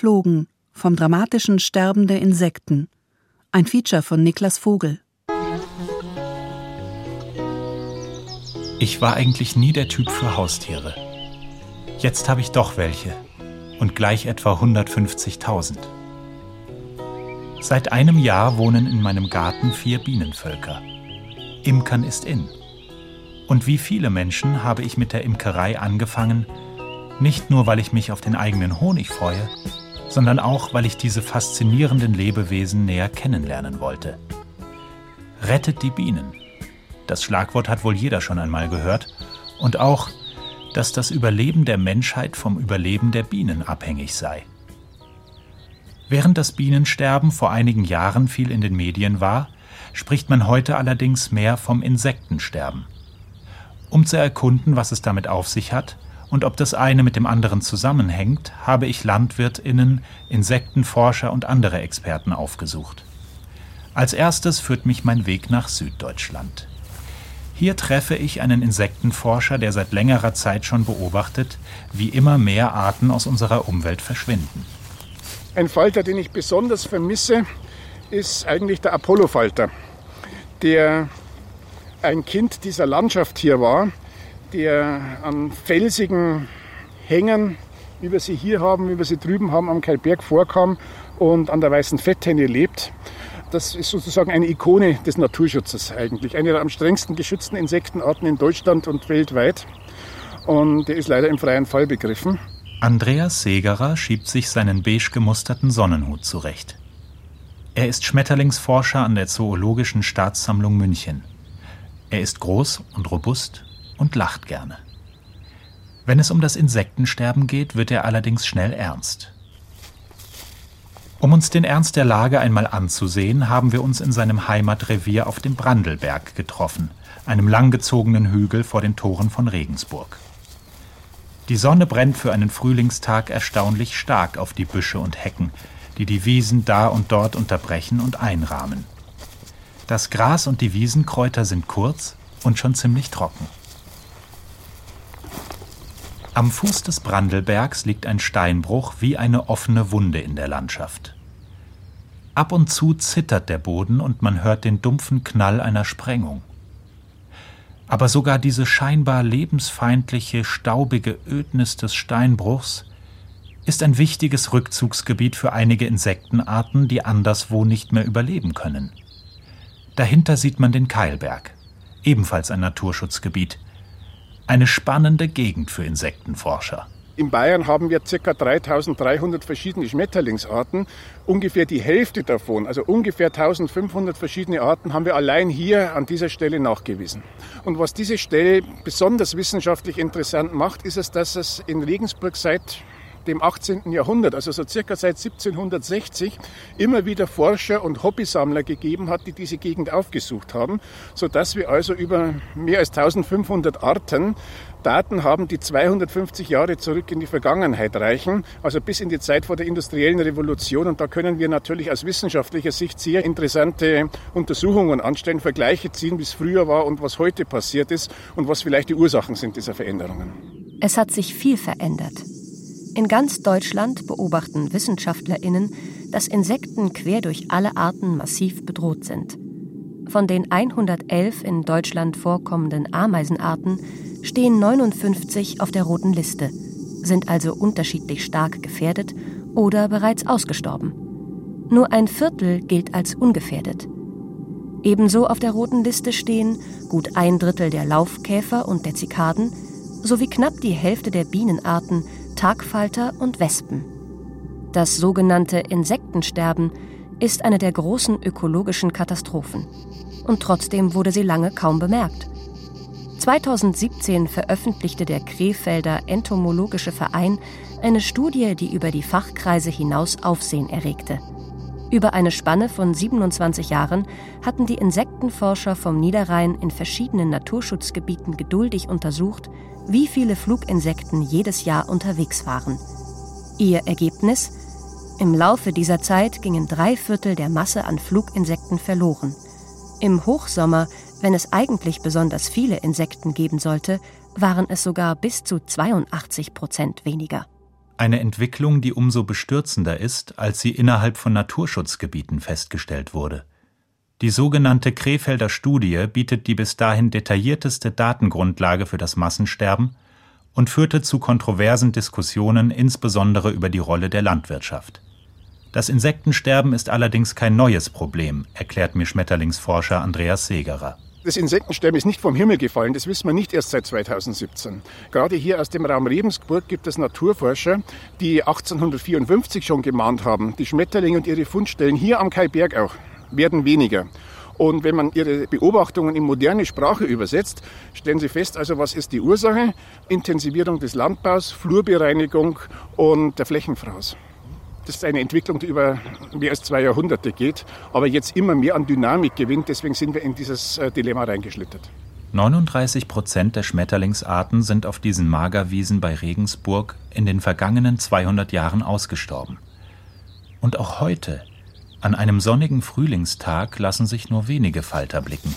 geflogen vom dramatischen Sterben der Insekten. Ein Feature von Niklas Vogel. Ich war eigentlich nie der Typ für Haustiere. Jetzt habe ich doch welche. Und gleich etwa 150.000. Seit einem Jahr wohnen in meinem Garten vier Bienenvölker. Imkern ist in. Und wie viele Menschen habe ich mit der Imkerei angefangen, nicht nur weil ich mich auf den eigenen Honig freue, sondern auch weil ich diese faszinierenden Lebewesen näher kennenlernen wollte. Rettet die Bienen. Das Schlagwort hat wohl jeder schon einmal gehört. Und auch, dass das Überleben der Menschheit vom Überleben der Bienen abhängig sei. Während das Bienensterben vor einigen Jahren viel in den Medien war, spricht man heute allerdings mehr vom Insektensterben. Um zu erkunden, was es damit auf sich hat und ob das eine mit dem anderen zusammenhängt, habe ich Landwirtinnen, Insektenforscher und andere Experten aufgesucht. Als erstes führt mich mein Weg nach Süddeutschland. Hier treffe ich einen Insektenforscher, der seit längerer Zeit schon beobachtet, wie immer mehr Arten aus unserer Umwelt verschwinden. Ein Falter, den ich besonders vermisse, ist eigentlich der Apollo-Falter, der ein Kind dieser Landschaft hier war, der an felsigen Hängen, wie wir sie hier haben, wie wir sie drüben haben, am Kalberg vorkam und an der Weißen Fetthenne lebt. Das ist sozusagen eine Ikone des Naturschutzes eigentlich. Eine der am strengsten geschützten Insektenarten in Deutschland und weltweit. Und der ist leider im freien Fall begriffen. Andreas Segerer schiebt sich seinen beige gemusterten Sonnenhut zurecht. Er ist Schmetterlingsforscher an der Zoologischen Staatssammlung München. Er ist groß und robust und lacht gerne. Wenn es um das Insektensterben geht, wird er allerdings schnell ernst. Um uns den Ernst der Lage einmal anzusehen, haben wir uns in seinem Heimatrevier auf dem Brandelberg getroffen, einem langgezogenen Hügel vor den Toren von Regensburg. Die Sonne brennt für einen Frühlingstag erstaunlich stark auf die Büsche und Hecken, die die Wiesen da und dort unterbrechen und einrahmen. Das Gras und die Wiesenkräuter sind kurz und schon ziemlich trocken. Am Fuß des Brandelbergs liegt ein Steinbruch wie eine offene Wunde in der Landschaft. Ab und zu zittert der Boden und man hört den dumpfen Knall einer Sprengung. Aber sogar diese scheinbar lebensfeindliche, staubige Ödnis des Steinbruchs ist ein wichtiges Rückzugsgebiet für einige Insektenarten, die anderswo nicht mehr überleben können. Dahinter sieht man den Keilberg, ebenfalls ein Naturschutzgebiet. Eine spannende Gegend für Insektenforscher. In Bayern haben wir ca. 3300 verschiedene Schmetterlingsarten. Ungefähr die Hälfte davon, also ungefähr 1500 verschiedene Arten, haben wir allein hier an dieser Stelle nachgewiesen. Und was diese Stelle besonders wissenschaftlich interessant macht, ist es, dass es in Regensburg seit dem 18. Jahrhundert, also so circa seit 1760, immer wieder Forscher und Hobbysammler gegeben hat, die diese Gegend aufgesucht haben, sodass wir also über mehr als 1500 Arten Daten haben, die 250 Jahre zurück in die Vergangenheit reichen, also bis in die Zeit vor der industriellen Revolution. Und da können wir natürlich aus wissenschaftlicher Sicht sehr interessante Untersuchungen anstellen, Vergleiche ziehen, wie es früher war und was heute passiert ist und was vielleicht die Ursachen sind dieser Veränderungen. Es hat sich viel verändert. In ganz Deutschland beobachten Wissenschaftlerinnen, dass Insekten quer durch alle Arten massiv bedroht sind. Von den 111 in Deutschland vorkommenden Ameisenarten stehen 59 auf der roten Liste, sind also unterschiedlich stark gefährdet oder bereits ausgestorben. Nur ein Viertel gilt als ungefährdet. Ebenso auf der roten Liste stehen gut ein Drittel der Laufkäfer und der Zikaden sowie knapp die Hälfte der Bienenarten, Tagfalter und Wespen. Das sogenannte Insektensterben ist eine der großen ökologischen Katastrophen. Und trotzdem wurde sie lange kaum bemerkt. 2017 veröffentlichte der Krefelder Entomologische Verein eine Studie, die über die Fachkreise hinaus Aufsehen erregte. Über eine Spanne von 27 Jahren hatten die Insektenforscher vom Niederrhein in verschiedenen Naturschutzgebieten geduldig untersucht, wie viele Fluginsekten jedes Jahr unterwegs waren. Ihr Ergebnis? Im Laufe dieser Zeit gingen drei Viertel der Masse an Fluginsekten verloren. Im Hochsommer Wenn es eigentlich besonders viele Insekten geben sollte, waren es sogar bis zu 82 Prozent weniger. Eine Entwicklung, die umso bestürzender ist, als sie innerhalb von Naturschutzgebieten festgestellt wurde. Die sogenannte Krefelder Studie bietet die bis dahin detaillierteste Datengrundlage für das Massensterben und führte zu kontroversen Diskussionen insbesondere über die Rolle der Landwirtschaft. Das Insektensterben ist allerdings kein neues Problem, erklärt mir Schmetterlingsforscher Andreas Segerer. Das Insektensterben ist nicht vom Himmel gefallen, das wissen wir nicht erst seit 2017. Gerade hier aus dem Raum Rebensburg gibt es Naturforscher, die 1854 schon gemahnt haben, die Schmetterlinge und ihre Fundstellen hier am Kaiberg auch werden weniger. Und wenn man ihre Beobachtungen in moderne Sprache übersetzt, stellen sie fest, also was ist die Ursache? Intensivierung des Landbaus, Flurbereinigung und der Flächenfraß. Das ist eine Entwicklung, die über mehr als zwei Jahrhunderte geht, aber jetzt immer mehr an Dynamik gewinnt. Deswegen sind wir in dieses äh, Dilemma reingeschlittert. 39 Prozent der Schmetterlingsarten sind auf diesen Magerwiesen bei Regensburg in den vergangenen 200 Jahren ausgestorben. Und auch heute, an einem sonnigen Frühlingstag, lassen sich nur wenige Falter blicken.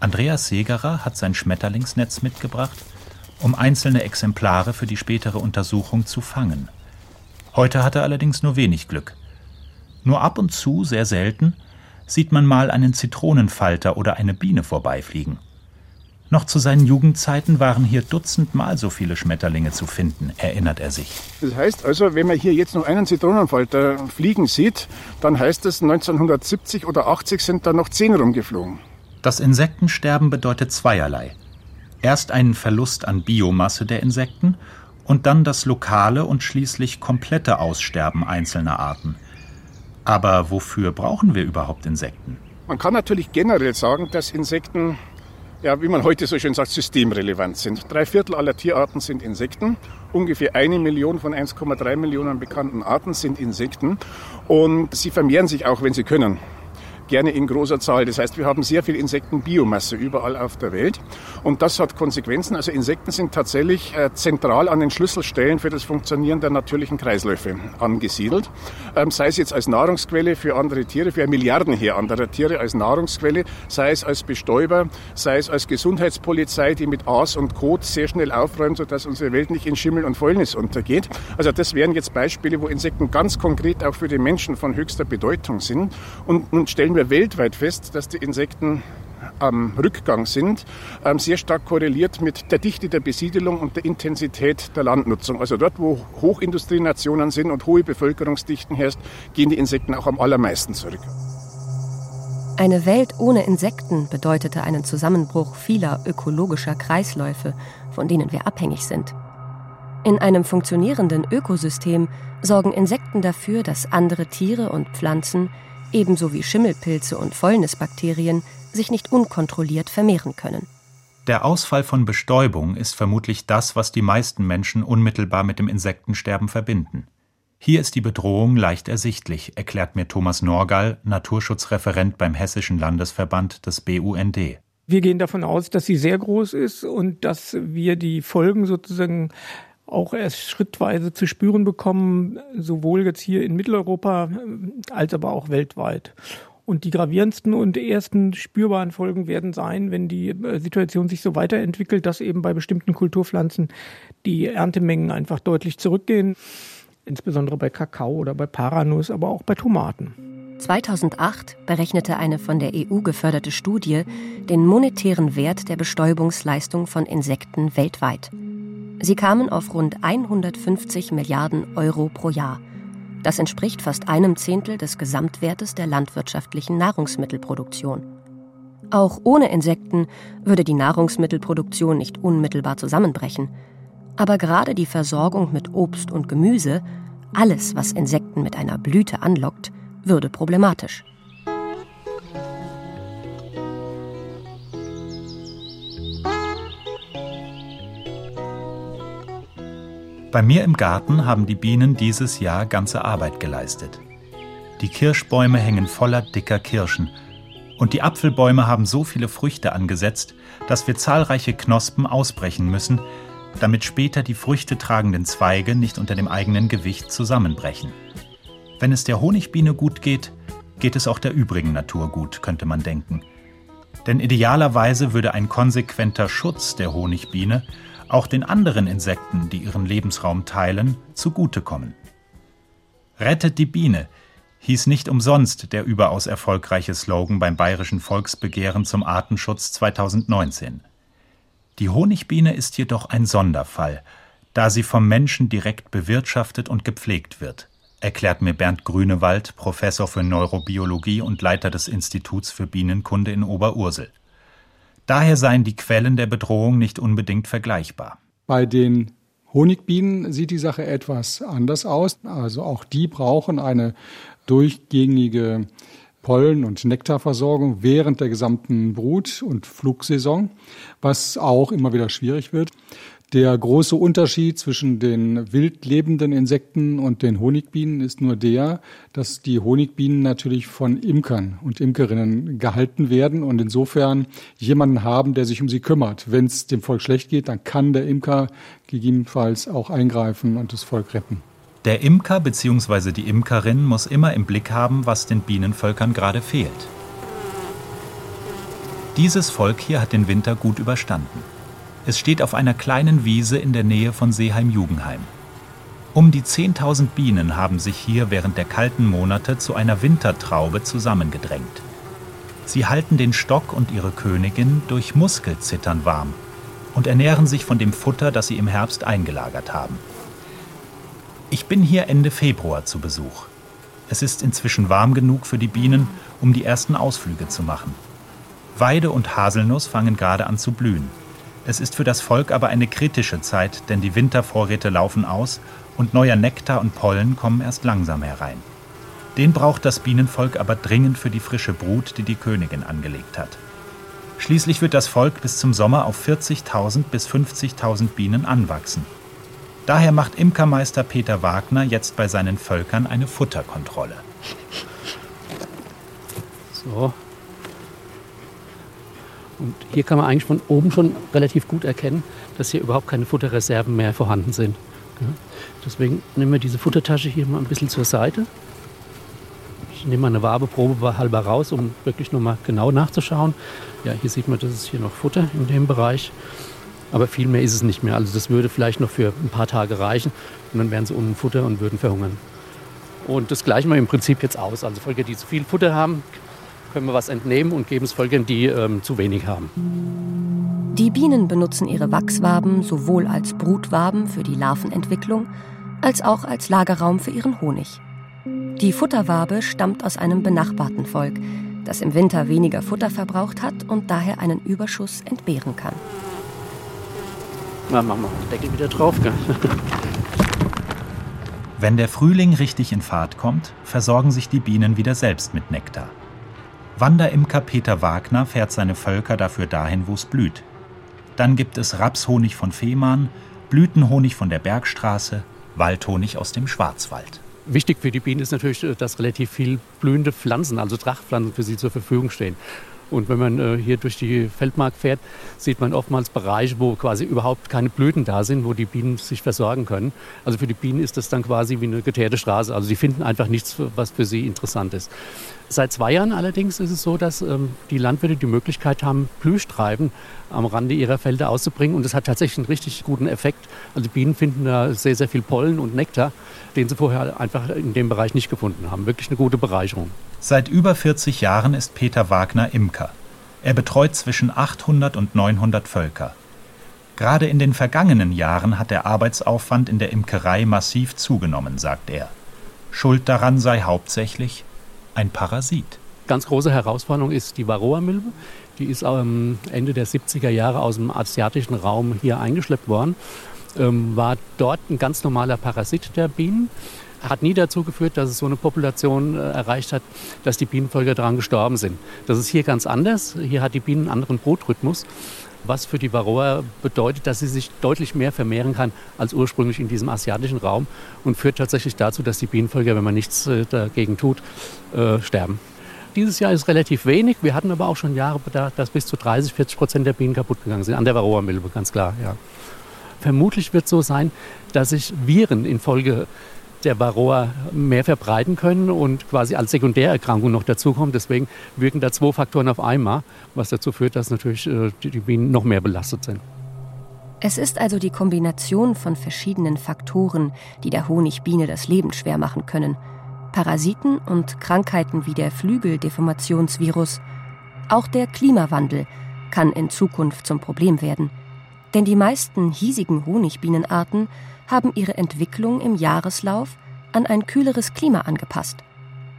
Andreas Segerer hat sein Schmetterlingsnetz mitgebracht, um einzelne Exemplare für die spätere Untersuchung zu fangen. Heute hat er allerdings nur wenig Glück. Nur ab und zu, sehr selten, sieht man mal einen Zitronenfalter oder eine Biene vorbeifliegen. Noch zu seinen Jugendzeiten waren hier dutzendmal so viele Schmetterlinge zu finden, erinnert er sich. Das heißt also, wenn man hier jetzt noch einen Zitronenfalter fliegen sieht, dann heißt es 1970 oder 80 sind da noch zehn rumgeflogen. Das Insektensterben bedeutet zweierlei. Erst einen Verlust an Biomasse der Insekten und dann das lokale und schließlich komplette Aussterben einzelner Arten. Aber wofür brauchen wir überhaupt Insekten? Man kann natürlich generell sagen, dass Insekten, ja, wie man heute so schön sagt, systemrelevant sind. Drei Viertel aller Tierarten sind Insekten. Ungefähr eine Million von 1,3 Millionen bekannten Arten sind Insekten. Und sie vermehren sich auch, wenn sie können gerne in großer Zahl. Das heißt, wir haben sehr viel Insektenbiomasse überall auf der Welt. Und das hat Konsequenzen. Also Insekten sind tatsächlich äh, zentral an den Schlüsselstellen für das Funktionieren der natürlichen Kreisläufe angesiedelt. Ähm, sei es jetzt als Nahrungsquelle für andere Tiere, für Milliardenheer anderer Tiere als Nahrungsquelle, sei es als Bestäuber, sei es als Gesundheitspolizei, die mit Aas und Kot sehr schnell aufräumt, sodass unsere Welt nicht in Schimmel und Fäulnis untergeht. Also das wären jetzt Beispiele, wo Insekten ganz konkret auch für den Menschen von höchster Bedeutung sind. Und nun stellen wir weltweit fest, dass die Insekten am Rückgang sind, ähm, sehr stark korreliert mit der Dichte der Besiedelung und der Intensität der Landnutzung. Also dort, wo Hochindustrienationen sind und hohe Bevölkerungsdichten herrscht, gehen die Insekten auch am allermeisten zurück. Eine Welt ohne Insekten bedeutete einen Zusammenbruch vieler ökologischer Kreisläufe, von denen wir abhängig sind. In einem funktionierenden Ökosystem sorgen Insekten dafür, dass andere Tiere und Pflanzen ebenso wie Schimmelpilze und Fäulnisbakterien, sich nicht unkontrolliert vermehren können. Der Ausfall von Bestäubung ist vermutlich das, was die meisten Menschen unmittelbar mit dem Insektensterben verbinden. Hier ist die Bedrohung leicht ersichtlich, erklärt mir Thomas Norgall, Naturschutzreferent beim Hessischen Landesverband des BUND. Wir gehen davon aus, dass sie sehr groß ist und dass wir die Folgen sozusagen auch erst schrittweise zu spüren bekommen, sowohl jetzt hier in Mitteleuropa äh, als aber auch weltweit. Und die gravierendsten und ersten spürbaren Folgen werden sein, wenn die äh, Situation sich so weiterentwickelt, dass eben bei bestimmten Kulturpflanzen die Erntemengen einfach deutlich zurückgehen, insbesondere bei Kakao oder bei Paranuss, aber auch bei Tomaten. 2008 berechnete eine von der EU geförderte Studie den monetären Wert der Bestäubungsleistung von Insekten weltweit. Sie kamen auf rund 150 Milliarden Euro pro Jahr. Das entspricht fast einem Zehntel des Gesamtwertes der landwirtschaftlichen Nahrungsmittelproduktion. Auch ohne Insekten würde die Nahrungsmittelproduktion nicht unmittelbar zusammenbrechen. Aber gerade die Versorgung mit Obst und Gemüse, alles, was Insekten mit einer Blüte anlockt, würde problematisch. Bei mir im Garten haben die Bienen dieses Jahr ganze Arbeit geleistet. Die Kirschbäume hängen voller dicker Kirschen und die Apfelbäume haben so viele Früchte angesetzt, dass wir zahlreiche Knospen ausbrechen müssen, damit später die früchtetragenden Zweige nicht unter dem eigenen Gewicht zusammenbrechen. Wenn es der Honigbiene gut geht, geht es auch der übrigen Natur gut, könnte man denken. Denn idealerweise würde ein konsequenter Schutz der Honigbiene auch den anderen Insekten, die ihren Lebensraum teilen, zugutekommen. Rettet die Biene hieß nicht umsonst der überaus erfolgreiche Slogan beim Bayerischen Volksbegehren zum Artenschutz 2019. Die Honigbiene ist jedoch ein Sonderfall, da sie vom Menschen direkt bewirtschaftet und gepflegt wird, erklärt mir Bernd Grünewald, Professor für Neurobiologie und Leiter des Instituts für Bienenkunde in Oberursel. Daher seien die Quellen der Bedrohung nicht unbedingt vergleichbar. Bei den Honigbienen sieht die Sache etwas anders aus. Also auch die brauchen eine durchgängige Pollen- und Nektarversorgung während der gesamten Brut- und Flugsaison, was auch immer wieder schwierig wird. Der große Unterschied zwischen den wild lebenden Insekten und den Honigbienen ist nur der, dass die Honigbienen natürlich von Imkern und Imkerinnen gehalten werden und insofern jemanden haben, der sich um sie kümmert. Wenn es dem Volk schlecht geht, dann kann der Imker gegebenenfalls auch eingreifen und das Volk retten. Der Imker bzw. die Imkerin muss immer im Blick haben, was den Bienenvölkern gerade fehlt. Dieses Volk hier hat den Winter gut überstanden. Es steht auf einer kleinen Wiese in der Nähe von Seeheim-Jugenheim. Um die 10.000 Bienen haben sich hier während der kalten Monate zu einer Wintertraube zusammengedrängt. Sie halten den Stock und ihre Königin durch Muskelzittern warm und ernähren sich von dem Futter, das sie im Herbst eingelagert haben. Ich bin hier Ende Februar zu Besuch. Es ist inzwischen warm genug für die Bienen, um die ersten Ausflüge zu machen. Weide und Haselnuss fangen gerade an zu blühen. Es ist für das Volk aber eine kritische Zeit, denn die Wintervorräte laufen aus und neuer Nektar und Pollen kommen erst langsam herein. Den braucht das Bienenvolk aber dringend für die frische Brut, die die Königin angelegt hat. Schließlich wird das Volk bis zum Sommer auf 40.000 bis 50.000 Bienen anwachsen. Daher macht Imkermeister Peter Wagner jetzt bei seinen Völkern eine Futterkontrolle. So. Und hier kann man eigentlich von oben schon relativ gut erkennen, dass hier überhaupt keine Futterreserven mehr vorhanden sind. Deswegen nehmen wir diese Futtertasche hier mal ein bisschen zur Seite. Ich nehme mal eine Wabeprobe halber raus, um wirklich nochmal genau nachzuschauen. Ja, hier sieht man, das ist hier noch Futter in dem Bereich. Aber viel mehr ist es nicht mehr. Also das würde vielleicht noch für ein paar Tage reichen und dann wären sie ohne Futter und würden verhungern. Und das gleichen wir im Prinzip jetzt aus. Also Völker, die zu viel Futter haben, können wir was entnehmen und geben es Völkern, die ähm, zu wenig haben. Die Bienen benutzen ihre Wachswaben sowohl als Brutwaben für die Larvenentwicklung als auch als Lagerraum für ihren Honig. Die Futterwabe stammt aus einem benachbarten Volk, das im Winter weniger Futter verbraucht hat und daher einen Überschuss entbehren kann. Na, machen wir den Deckel wieder drauf. Gell? Wenn der Frühling richtig in Fahrt kommt, versorgen sich die Bienen wieder selbst mit Nektar. Wanderimker Peter Wagner fährt seine Völker dafür dahin, wo es blüht. Dann gibt es Rapshonig von Fehmarn, Blütenhonig von der Bergstraße, Waldhonig aus dem Schwarzwald. Wichtig für die Bienen ist natürlich, dass relativ viel blühende Pflanzen, also Trachtpflanzen für sie zur Verfügung stehen. Und wenn man äh, hier durch die Feldmark fährt, sieht man oftmals Bereiche, wo quasi überhaupt keine Blüten da sind, wo die Bienen sich versorgen können. Also für die Bienen ist das dann quasi wie eine geteerte Straße. Also sie finden einfach nichts, was für sie interessant ist. Seit zwei Jahren allerdings ist es so, dass ähm, die Landwirte die Möglichkeit haben, Blühstreiben am Rande ihrer Felder auszubringen. Und das hat tatsächlich einen richtig guten Effekt. Also die Bienen finden da sehr, sehr viel Pollen und Nektar, den sie vorher einfach in dem Bereich nicht gefunden haben. Wirklich eine gute Bereicherung. Seit über 40 Jahren ist Peter Wagner Imker. Er betreut zwischen 800 und 900 Völker. Gerade in den vergangenen Jahren hat der Arbeitsaufwand in der Imkerei massiv zugenommen, sagt er. Schuld daran sei hauptsächlich ein Parasit. Ganz große Herausforderung ist die Varroa-Milbe. Die ist ähm, Ende der 70er Jahre aus dem asiatischen Raum hier eingeschleppt worden. Ähm, war dort ein ganz normaler Parasit der Bienen. Hat nie dazu geführt, dass es so eine Population äh, erreicht hat, dass die Bienenvölker daran gestorben sind. Das ist hier ganz anders. Hier hat die Bienen einen anderen Brutrhythmus was für die Varroa bedeutet, dass sie sich deutlich mehr vermehren kann als ursprünglich in diesem asiatischen Raum und führt tatsächlich dazu, dass die Bienenvölker, wenn man nichts äh, dagegen tut, äh, sterben. Dieses Jahr ist relativ wenig. Wir hatten aber auch schon Jahre, dass bis zu 30, 40 Prozent der Bienen kaputt gegangen sind. An der Varroa-Milbe, ganz klar. Ja. Vermutlich wird es so sein, dass sich Viren infolge der Varroa mehr verbreiten können und quasi als Sekundärerkrankung noch dazukommt. Deswegen wirken da zwei Faktoren auf einmal, was dazu führt, dass natürlich äh, die Bienen noch mehr belastet sind. Es ist also die Kombination von verschiedenen Faktoren, die der Honigbiene das Leben schwer machen können. Parasiten und Krankheiten wie der Flügeldeformationsvirus. Auch der Klimawandel kann in Zukunft zum Problem werden. Denn die meisten hiesigen Honigbienenarten haben ihre Entwicklung im Jahreslauf an ein kühleres Klima angepasst.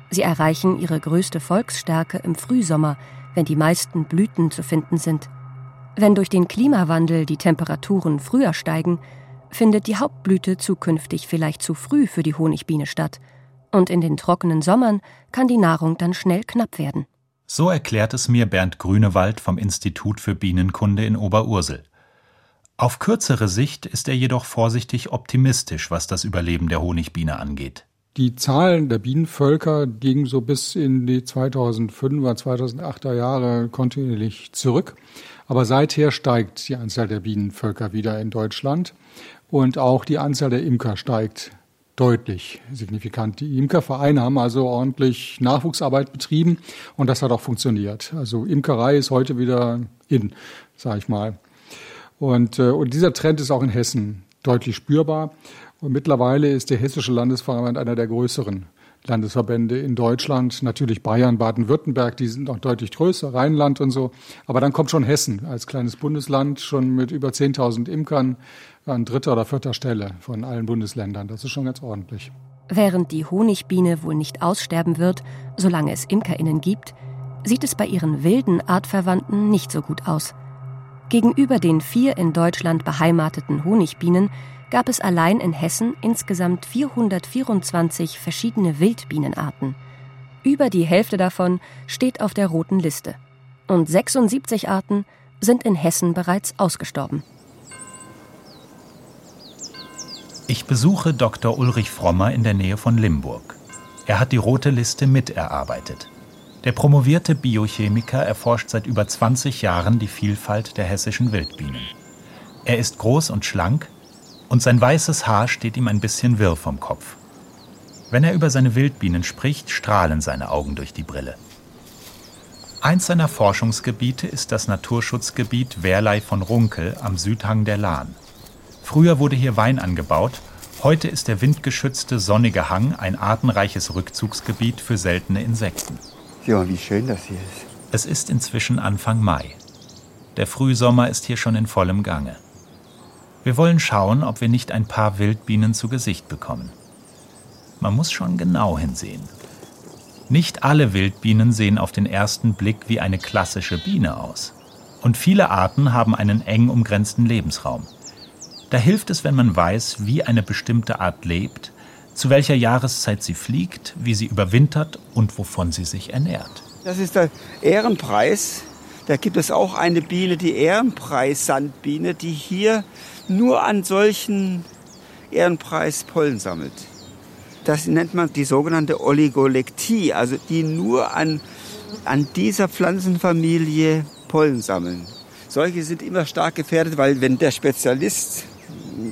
Sie erreichen ihre größte Volksstärke im Frühsommer, wenn die meisten Blüten zu finden sind. Wenn durch den Klimawandel die Temperaturen früher steigen, findet die Hauptblüte zukünftig vielleicht zu früh für die Honigbiene statt, und in den trockenen Sommern kann die Nahrung dann schnell knapp werden. So erklärt es mir Bernd Grünewald vom Institut für Bienenkunde in Oberursel. Auf kürzere Sicht ist er jedoch vorsichtig optimistisch, was das Überleben der Honigbiene angeht. Die Zahlen der Bienenvölker gingen so bis in die 2005er, 2008er Jahre kontinuierlich zurück. Aber seither steigt die Anzahl der Bienenvölker wieder in Deutschland und auch die Anzahl der Imker steigt deutlich signifikant. Die Imkervereine haben also ordentlich Nachwuchsarbeit betrieben und das hat auch funktioniert. Also Imkerei ist heute wieder in, sage ich mal. Und, äh, und dieser Trend ist auch in Hessen deutlich spürbar. Und mittlerweile ist der Hessische Landesverband einer der größeren Landesverbände in Deutschland. Natürlich Bayern, Baden-Württemberg, die sind noch deutlich größer, Rheinland und so. Aber dann kommt schon Hessen als kleines Bundesland, schon mit über 10.000 Imkern an dritter oder vierter Stelle von allen Bundesländern. Das ist schon ganz ordentlich. Während die Honigbiene wohl nicht aussterben wird, solange es ImkerInnen gibt, sieht es bei ihren wilden Artverwandten nicht so gut aus. Gegenüber den vier in Deutschland beheimateten Honigbienen gab es allein in Hessen insgesamt 424 verschiedene Wildbienenarten. Über die Hälfte davon steht auf der roten Liste. Und 76 Arten sind in Hessen bereits ausgestorben. Ich besuche Dr. Ulrich Frommer in der Nähe von Limburg. Er hat die rote Liste miterarbeitet. Der promovierte Biochemiker erforscht seit über 20 Jahren die Vielfalt der hessischen Wildbienen. Er ist groß und schlank und sein weißes Haar steht ihm ein bisschen wirr vom Kopf. Wenn er über seine Wildbienen spricht, strahlen seine Augen durch die Brille. Eins seiner Forschungsgebiete ist das Naturschutzgebiet Wehrlei von Runkel am Südhang der Lahn. Früher wurde hier Wein angebaut, heute ist der windgeschützte sonnige Hang ein artenreiches Rückzugsgebiet für seltene Insekten. Ja, wie schön das hier ist. Es ist inzwischen Anfang Mai. Der Frühsommer ist hier schon in vollem Gange. Wir wollen schauen, ob wir nicht ein paar Wildbienen zu Gesicht bekommen. Man muss schon genau hinsehen. Nicht alle Wildbienen sehen auf den ersten Blick wie eine klassische Biene aus. Und viele Arten haben einen eng umgrenzten Lebensraum. Da hilft es, wenn man weiß, wie eine bestimmte Art lebt, zu welcher Jahreszeit sie fliegt, wie sie überwintert und wovon sie sich ernährt. Das ist der Ehrenpreis. Da gibt es auch eine Biene, die Ehrenpreis-Sandbiene, die hier nur an solchen Ehrenpreis-Pollen sammelt. Das nennt man die sogenannte Oligolektie, also die nur an, an dieser Pflanzenfamilie Pollen sammeln. Solche sind immer stark gefährdet, weil wenn der Spezialist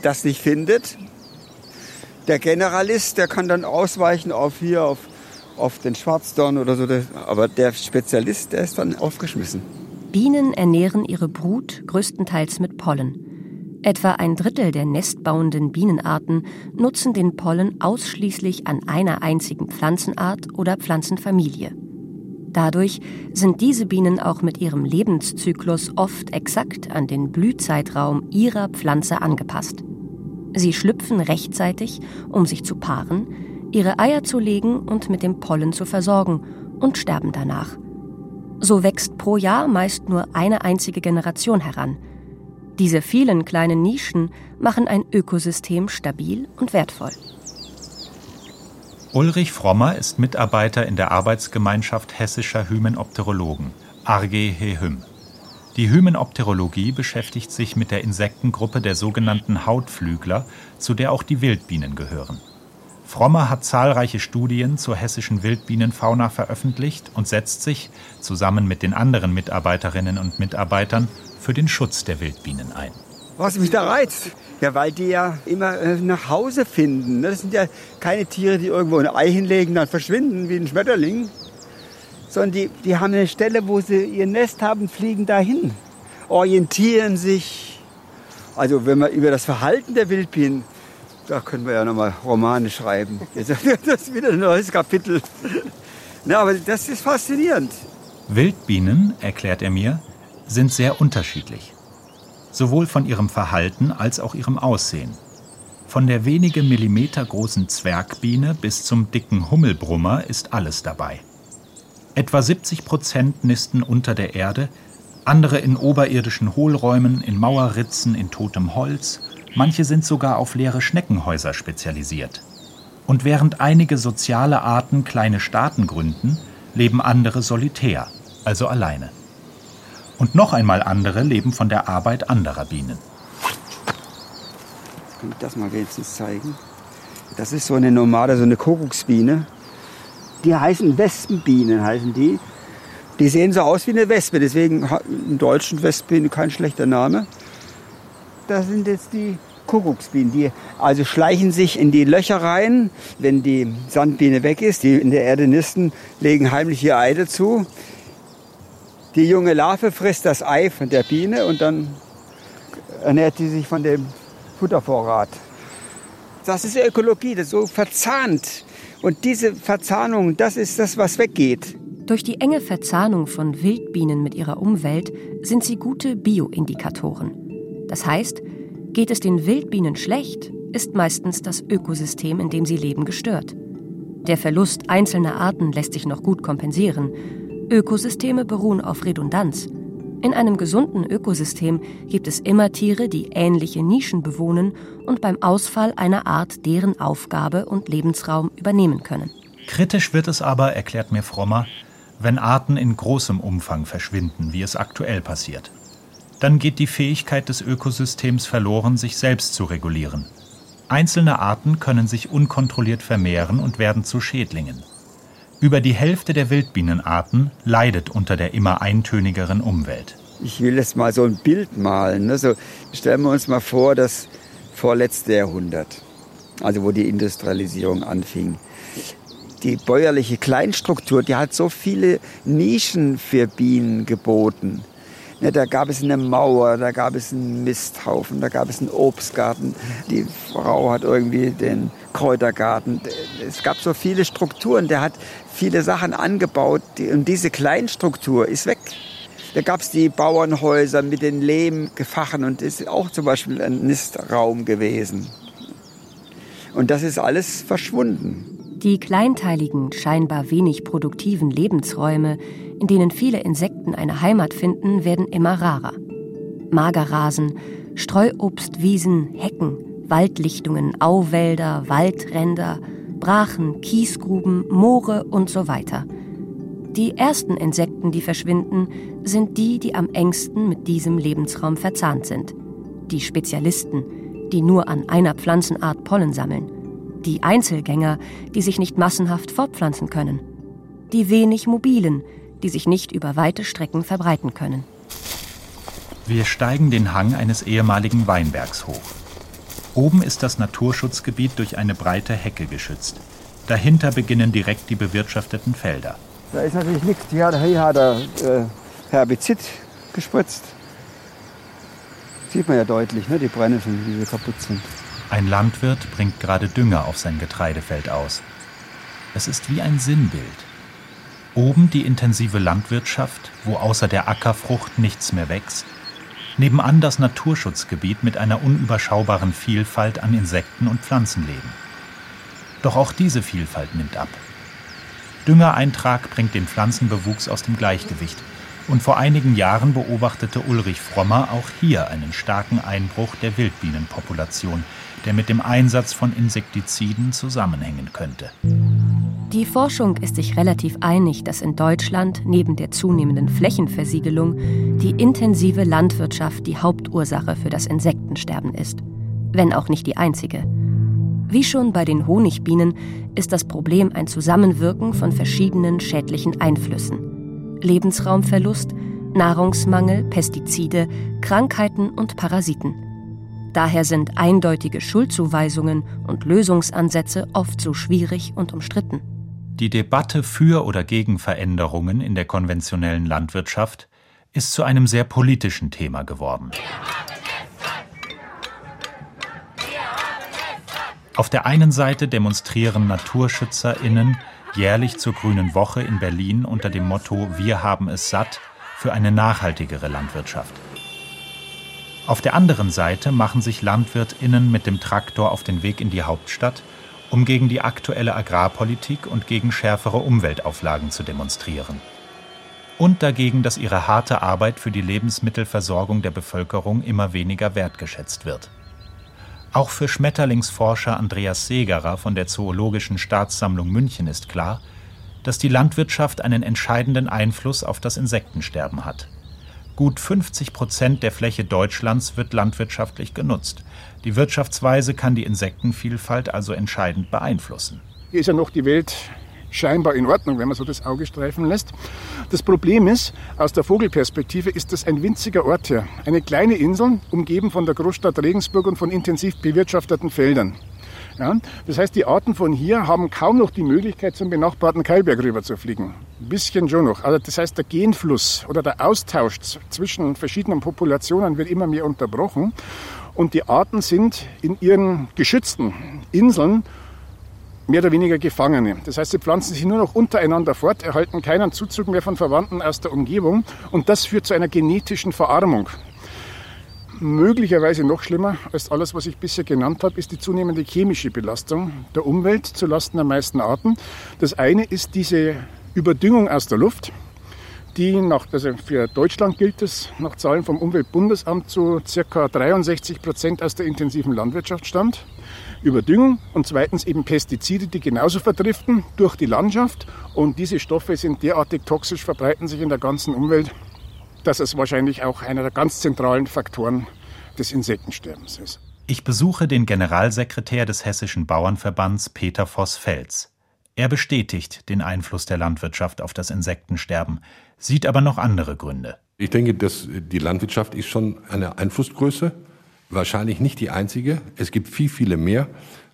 das nicht findet, der Generalist, der kann dann ausweichen auf hier, auf, auf den Schwarzdorn oder so. Aber der Spezialist, der ist dann aufgeschmissen. Bienen ernähren ihre Brut größtenteils mit Pollen. Etwa ein Drittel der nestbauenden Bienenarten nutzen den Pollen ausschließlich an einer einzigen Pflanzenart oder Pflanzenfamilie. Dadurch sind diese Bienen auch mit ihrem Lebenszyklus oft exakt an den Blühzeitraum ihrer Pflanze angepasst. Sie schlüpfen rechtzeitig, um sich zu paaren, ihre Eier zu legen und mit dem Pollen zu versorgen und sterben danach. So wächst pro Jahr meist nur eine einzige Generation heran. Diese vielen kleinen Nischen machen ein Ökosystem stabil und wertvoll. Ulrich Frommer ist Mitarbeiter in der Arbeitsgemeinschaft hessischer Hymenopterologen, ARG Hehym. Die Hymenopterologie beschäftigt sich mit der Insektengruppe der sogenannten Hautflügler, zu der auch die Wildbienen gehören. Frommer hat zahlreiche Studien zur hessischen Wildbienenfauna veröffentlicht und setzt sich, zusammen mit den anderen Mitarbeiterinnen und Mitarbeitern, für den Schutz der Wildbienen ein. Was mich da reizt? Ja, weil die ja immer äh, nach Hause finden. Ne? Das sind ja keine Tiere, die irgendwo ein Ei hinlegen, dann verschwinden wie ein Schmetterling. Sondern die, die haben eine Stelle, wo sie ihr Nest haben, fliegen dahin, orientieren sich. Also wenn man über das Verhalten der Wildbienen, da können wir ja nochmal Romane schreiben. Das ist wieder ein neues Kapitel. Na, aber das ist faszinierend. Wildbienen, erklärt er mir, sind sehr unterschiedlich. Sowohl von ihrem Verhalten als auch ihrem Aussehen. Von der wenige Millimeter großen Zwergbiene bis zum dicken Hummelbrummer ist alles dabei. Etwa 70 Prozent nisten unter der Erde, andere in oberirdischen Hohlräumen, in Mauerritzen, in totem Holz, manche sind sogar auf leere Schneckenhäuser spezialisiert. Und während einige soziale Arten kleine Staaten gründen, leben andere solitär, also alleine. Und noch einmal andere leben von der Arbeit anderer Bienen. Jetzt kann ich das mal wenigstens zeigen. Das ist so eine Nomade, so eine Kuckucksbiene. Die heißen Wespenbienen, heißen die. Die sehen so aus wie eine Wespe, deswegen im Deutschen Wespenbiene kein schlechter Name. Das sind jetzt die Kuckucksbienen. Die also schleichen sich in die Löcher rein, wenn die Sandbiene weg ist, die in der Erde nisten, legen heimlich ihr Ei dazu. Die junge Larve frisst das Ei von der Biene und dann ernährt sie sich von dem Futtervorrat. Das ist Ökologie, das ist so verzahnt. Und diese Verzahnung, das ist das, was weggeht. Durch die enge Verzahnung von Wildbienen mit ihrer Umwelt sind sie gute Bioindikatoren. Das heißt, geht es den Wildbienen schlecht, ist meistens das Ökosystem, in dem sie leben, gestört. Der Verlust einzelner Arten lässt sich noch gut kompensieren. Ökosysteme beruhen auf Redundanz. In einem gesunden Ökosystem gibt es immer Tiere, die ähnliche Nischen bewohnen und beim Ausfall einer Art deren Aufgabe und Lebensraum übernehmen können. Kritisch wird es aber, erklärt mir Frommer, wenn Arten in großem Umfang verschwinden, wie es aktuell passiert. Dann geht die Fähigkeit des Ökosystems verloren, sich selbst zu regulieren. Einzelne Arten können sich unkontrolliert vermehren und werden zu Schädlingen. Über die Hälfte der Wildbienenarten leidet unter der immer eintönigeren Umwelt. Ich will jetzt mal so ein Bild malen. Ne? So, stellen wir uns mal vor, das vorletzte Jahrhundert, also wo die Industrialisierung anfing. Die bäuerliche Kleinstruktur, die hat so viele Nischen für Bienen geboten. Ne, da gab es eine Mauer, da gab es einen Misthaufen, da gab es einen Obstgarten. Die Frau hat irgendwie den Kräutergarten. Es gab so viele Strukturen, der hat viele Sachen angebaut und diese Kleinstruktur ist weg. Da gab es die Bauernhäuser mit den Lehmgefachen und ist auch zum Beispiel ein Nistraum gewesen. Und das ist alles verschwunden. Die kleinteiligen, scheinbar wenig produktiven Lebensräume, in denen viele Insekten eine Heimat finden, werden immer rarer. Magerrasen, Streuobstwiesen, Hecken, Waldlichtungen, Auwälder, Waldränder, Brachen, Kiesgruben, Moore und so weiter. Die ersten Insekten, die verschwinden, sind die, die am engsten mit diesem Lebensraum verzahnt sind. Die Spezialisten, die nur an einer Pflanzenart Pollen sammeln die Einzelgänger, die sich nicht massenhaft fortpflanzen können, die wenig mobilen, die sich nicht über weite Strecken verbreiten können. Wir steigen den Hang eines ehemaligen Weinbergs hoch. Oben ist das Naturschutzgebiet durch eine breite Hecke geschützt. Dahinter beginnen direkt die bewirtschafteten Felder. Da ist natürlich nichts. Hier hat, hier hat er äh, Herbizid gespritzt. Sieht man ja deutlich, ne, die Brennnesseln, wie sie kaputt sind. Ein Landwirt bringt gerade Dünger auf sein Getreidefeld aus. Es ist wie ein Sinnbild. Oben die intensive Landwirtschaft, wo außer der Ackerfrucht nichts mehr wächst. Nebenan das Naturschutzgebiet mit einer unüberschaubaren Vielfalt an Insekten und Pflanzenleben. Doch auch diese Vielfalt nimmt ab. Düngereintrag bringt den Pflanzenbewuchs aus dem Gleichgewicht. Und vor einigen Jahren beobachtete Ulrich Frommer auch hier einen starken Einbruch der Wildbienenpopulation, der mit dem Einsatz von Insektiziden zusammenhängen könnte. Die Forschung ist sich relativ einig, dass in Deutschland neben der zunehmenden Flächenversiegelung die intensive Landwirtschaft die Hauptursache für das Insektensterben ist, wenn auch nicht die einzige. Wie schon bei den Honigbienen ist das Problem ein Zusammenwirken von verschiedenen schädlichen Einflüssen. Lebensraumverlust, Nahrungsmangel, Pestizide, Krankheiten und Parasiten. Daher sind eindeutige Schuldzuweisungen und Lösungsansätze oft so schwierig und umstritten. Die Debatte für oder gegen Veränderungen in der konventionellen Landwirtschaft ist zu einem sehr politischen Thema geworden. Auf der einen Seite demonstrieren NaturschützerInnen jährlich zur Grünen Woche in Berlin unter dem Motto Wir haben es satt für eine nachhaltigere Landwirtschaft. Auf der anderen Seite machen sich LandwirtInnen mit dem Traktor auf den Weg in die Hauptstadt, um gegen die aktuelle Agrarpolitik und gegen schärfere Umweltauflagen zu demonstrieren. Und dagegen, dass ihre harte Arbeit für die Lebensmittelversorgung der Bevölkerung immer weniger wertgeschätzt wird. Auch für Schmetterlingsforscher Andreas Segerer von der Zoologischen Staatssammlung München ist klar, dass die Landwirtschaft einen entscheidenden Einfluss auf das Insektensterben hat. Gut 50 Prozent der Fläche Deutschlands wird landwirtschaftlich genutzt. Die Wirtschaftsweise kann die Insektenvielfalt also entscheidend beeinflussen. Hier ist ja noch die Welt scheinbar in Ordnung, wenn man so das Auge streifen lässt. Das Problem ist, aus der Vogelperspektive ist das ein winziger Ort hier. Eine kleine Insel, umgeben von der Großstadt Regensburg und von intensiv bewirtschafteten Feldern. Ja, das heißt, die Arten von hier haben kaum noch die Möglichkeit, zum benachbarten Keilberg rüber zu fliegen. Ein bisschen schon noch. Also das heißt, der Genfluss oder der Austausch zwischen verschiedenen Populationen wird immer mehr unterbrochen. Und die Arten sind in ihren geschützten Inseln mehr oder weniger Gefangene. Das heißt, sie pflanzen sich nur noch untereinander fort, erhalten keinen Zuzug mehr von Verwandten aus der Umgebung und das führt zu einer genetischen Verarmung. Möglicherweise noch schlimmer als alles, was ich bisher genannt habe, ist die zunehmende chemische Belastung der Umwelt zulasten der meisten Arten. Das eine ist diese Überdüngung aus der Luft, die nach, also für Deutschland gilt es nach Zahlen vom Umweltbundesamt zu ca. 63 Prozent aus der intensiven Landwirtschaft stammt. Überdüngung und zweitens eben Pestizide, die genauso verdriften durch die Landschaft und diese Stoffe sind derartig toxisch, verbreiten sich in der ganzen Umwelt, dass es wahrscheinlich auch einer der ganz zentralen Faktoren des Insektensterbens ist. Ich besuche den Generalsekretär des Hessischen Bauernverbands Peter Voss-Fels. Er bestätigt den Einfluss der Landwirtschaft auf das Insektensterben, sieht aber noch andere Gründe. Ich denke, dass die Landwirtschaft ist schon eine Einflussgröße, wahrscheinlich nicht die einzige. Es gibt viel, viele mehr.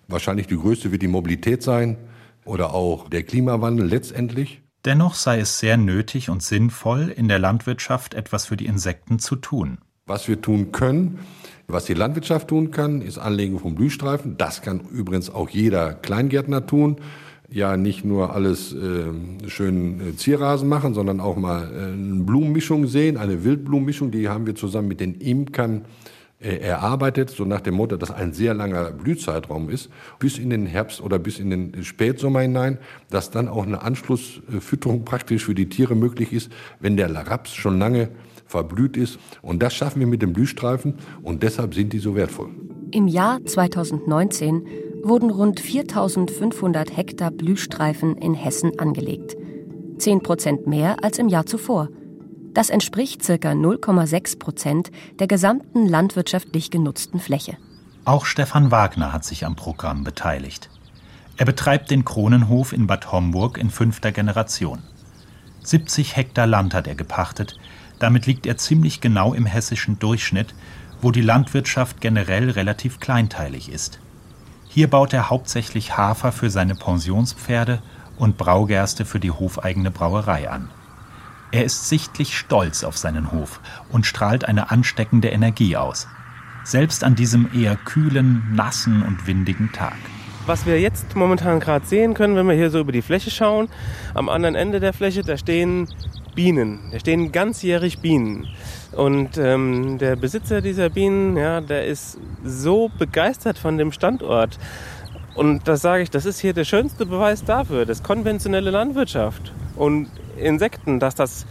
Wahrscheinlich die größte wird die Mobilität sein oder auch der Klimawandel letztendlich. Dennoch sei es sehr nötig und sinnvoll, in der Landwirtschaft etwas für die Insekten zu tun. Was wir tun können, was die Landwirtschaft tun kann, ist Anlegen von Blühstreifen. Das kann übrigens auch jeder Kleingärtner tun. Ja, nicht nur alles äh, schön äh, Zierrasen machen, sondern auch mal äh, eine Blumenmischung sehen, eine Wildblumenmischung. Die haben wir zusammen mit den Imkern erarbeitet, so nach dem Motto, dass ein sehr langer Blühzeitraum ist, bis in den Herbst oder bis in den Spätsommer hinein, dass dann auch eine Anschlussfütterung praktisch für die Tiere möglich ist, wenn der Raps schon lange verblüht ist. Und das schaffen wir mit dem Blühstreifen und deshalb sind die so wertvoll. Im Jahr 2019 wurden rund 4500 Hektar Blühstreifen in Hessen angelegt. 10 Prozent mehr als im Jahr zuvor – das entspricht ca. 0,6 Prozent der gesamten landwirtschaftlich genutzten Fläche. Auch Stefan Wagner hat sich am Programm beteiligt. Er betreibt den Kronenhof in Bad Homburg in fünfter Generation. 70 Hektar Land hat er gepachtet. Damit liegt er ziemlich genau im hessischen Durchschnitt, wo die Landwirtschaft generell relativ kleinteilig ist. Hier baut er hauptsächlich Hafer für seine Pensionspferde und Braugerste für die hofeigene Brauerei an. Er ist sichtlich stolz auf seinen Hof und strahlt eine ansteckende Energie aus. Selbst an diesem eher kühlen, nassen und windigen Tag. Was wir jetzt momentan gerade sehen können, wenn wir hier so über die Fläche schauen, am anderen Ende der Fläche, da stehen Bienen. Da stehen ganzjährig Bienen. Und ähm, der Besitzer dieser Bienen, ja, der ist so begeistert von dem Standort. Und das sage ich, das ist hier der schönste Beweis dafür, das konventionelle Landwirtschaft. Und Insekten, dass das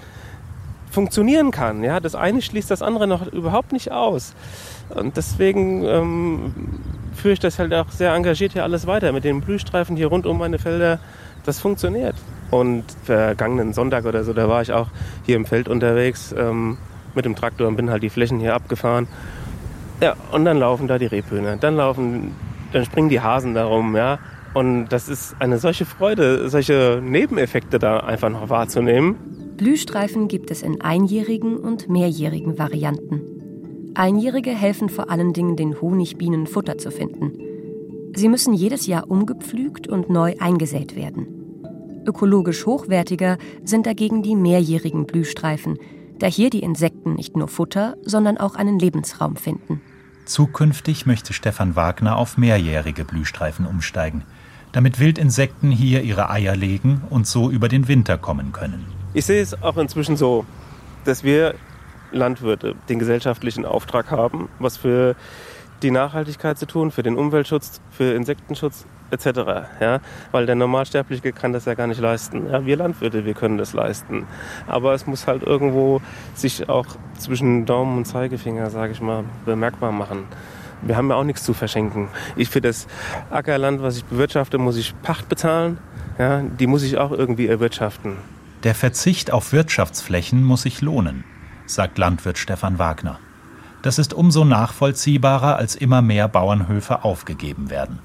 funktionieren kann. Ja, das eine schließt das andere noch überhaupt nicht aus. Und deswegen ähm, führe ich das halt auch sehr engagiert hier alles weiter. Mit den Blühstreifen hier rund um meine Felder, das funktioniert. Und vergangenen Sonntag oder so, da war ich auch hier im Feld unterwegs ähm, mit dem Traktor und bin halt die Flächen hier abgefahren. Ja, und dann laufen da die Rebhühner, dann laufen, dann springen die Hasen da rum, ja. Und das ist eine solche Freude, solche Nebeneffekte da einfach noch wahrzunehmen. Blühstreifen gibt es in einjährigen und mehrjährigen Varianten. Einjährige helfen vor allen Dingen den Honigbienen Futter zu finden. Sie müssen jedes Jahr umgepflügt und neu eingesät werden. Ökologisch hochwertiger sind dagegen die mehrjährigen Blühstreifen, da hier die Insekten nicht nur Futter, sondern auch einen Lebensraum finden. Zukünftig möchte Stefan Wagner auf mehrjährige Blühstreifen umsteigen, damit Wildinsekten hier ihre Eier legen und so über den Winter kommen können. Ich sehe es auch inzwischen so, dass wir Landwirte den gesellschaftlichen Auftrag haben, was für die Nachhaltigkeit zu tun, für den Umweltschutz, für Insektenschutz etc. Ja? Weil der Normalsterbliche kann das ja gar nicht leisten. Ja? Wir Landwirte, wir können das leisten. Aber es muss halt irgendwo sich auch zwischen Daumen und Zeigefinger, sage ich mal, bemerkbar machen. Wir haben ja auch nichts zu verschenken. Ich für das Ackerland, was ich bewirtschafte, muss ich Pacht bezahlen. Ja? Die muss ich auch irgendwie erwirtschaften. Der Verzicht auf Wirtschaftsflächen muss sich lohnen, sagt Landwirt Stefan Wagner. Das ist umso nachvollziehbarer, als immer mehr Bauernhöfe aufgegeben werden.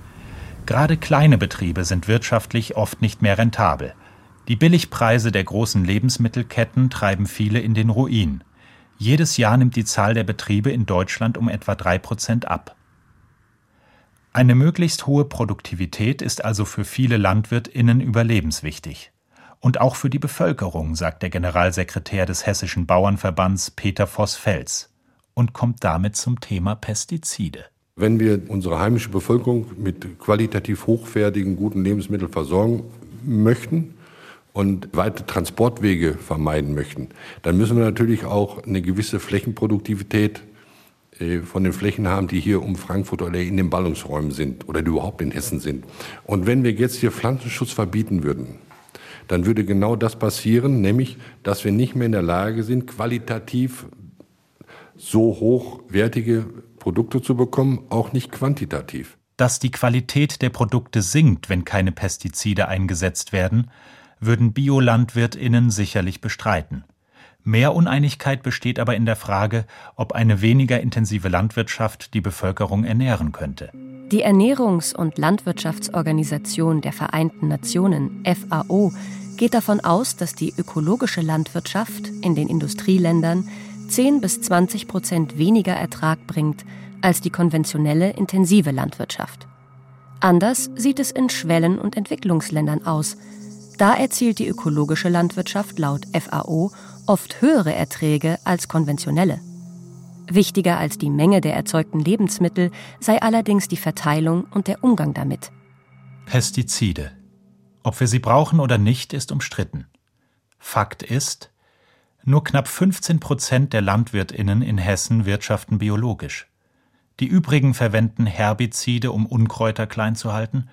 Gerade kleine Betriebe sind wirtschaftlich oft nicht mehr rentabel. Die Billigpreise der großen Lebensmittelketten treiben viele in den Ruin. Jedes Jahr nimmt die Zahl der Betriebe in Deutschland um etwa drei Prozent ab. Eine möglichst hohe Produktivität ist also für viele LandwirtInnen überlebenswichtig. Und auch für die Bevölkerung, sagt der Generalsekretär des Hessischen Bauernverbands Peter Voss-Fels und kommt damit zum Thema Pestizide. Wenn wir unsere heimische Bevölkerung mit qualitativ hochwertigen, guten Lebensmitteln versorgen möchten und weite Transportwege vermeiden möchten, dann müssen wir natürlich auch eine gewisse Flächenproduktivität äh, von den Flächen haben, die hier um Frankfurt oder in den Ballungsräumen sind oder die überhaupt in Hessen sind. Und wenn wir jetzt hier Pflanzenschutz verbieten würden, dann würde genau das passieren, nämlich, dass wir nicht mehr in der Lage sind, qualitativ so hochwertige Produkte zu bekommen, auch nicht quantitativ. Dass die Qualität der Produkte sinkt, wenn keine Pestizide eingesetzt werden, würden Biolandwirtinnen sicherlich bestreiten. Mehr Uneinigkeit besteht aber in der Frage, ob eine weniger intensive Landwirtschaft die Bevölkerung ernähren könnte. Die Ernährungs- und Landwirtschaftsorganisation der Vereinten Nationen FAO geht davon aus, dass die ökologische Landwirtschaft in den Industrieländern 10 bis 20 Prozent weniger Ertrag bringt als die konventionelle intensive Landwirtschaft. Anders sieht es in Schwellen- und Entwicklungsländern aus. Da erzielt die ökologische Landwirtschaft laut FAO oft höhere Erträge als konventionelle. Wichtiger als die Menge der erzeugten Lebensmittel sei allerdings die Verteilung und der Umgang damit. Pestizide. Ob wir sie brauchen oder nicht, ist umstritten. Fakt ist, nur knapp 15 Prozent der LandwirtInnen in Hessen wirtschaften biologisch. Die übrigen verwenden Herbizide, um Unkräuter klein zu halten,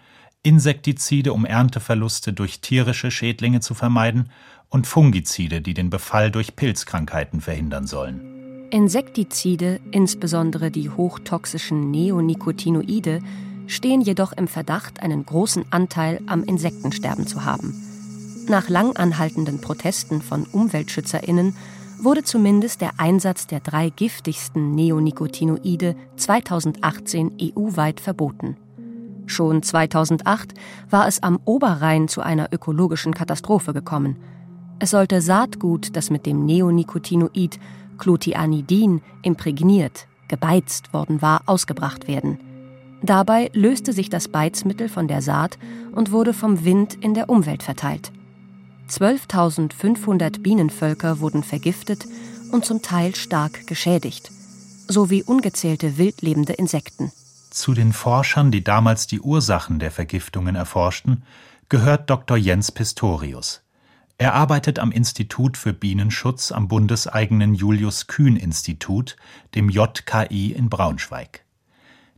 Insektizide, um Ernteverluste durch tierische Schädlinge zu vermeiden, und Fungizide, die den Befall durch Pilzkrankheiten verhindern sollen. Insektizide, insbesondere die hochtoxischen Neonicotinoide, stehen jedoch im Verdacht, einen großen Anteil am Insektensterben zu haben. Nach lang anhaltenden Protesten von UmweltschützerInnen wurde zumindest der Einsatz der drei giftigsten Neonicotinoide 2018 EU-weit verboten. Schon 2008 war es am Oberrhein zu einer ökologischen Katastrophe gekommen. Es sollte Saatgut, das mit dem Neonicotinoid Clotianidin imprägniert, gebeizt worden war, ausgebracht werden. Dabei löste sich das Beizmittel von der Saat und wurde vom Wind in der Umwelt verteilt. 12.500 Bienenvölker wurden vergiftet und zum Teil stark geschädigt, sowie ungezählte wildlebende Insekten. Zu den Forschern, die damals die Ursachen der Vergiftungen erforschten, gehört Dr. Jens Pistorius. Er arbeitet am Institut für Bienenschutz am bundeseigenen Julius Kühn Institut, dem JKI in Braunschweig.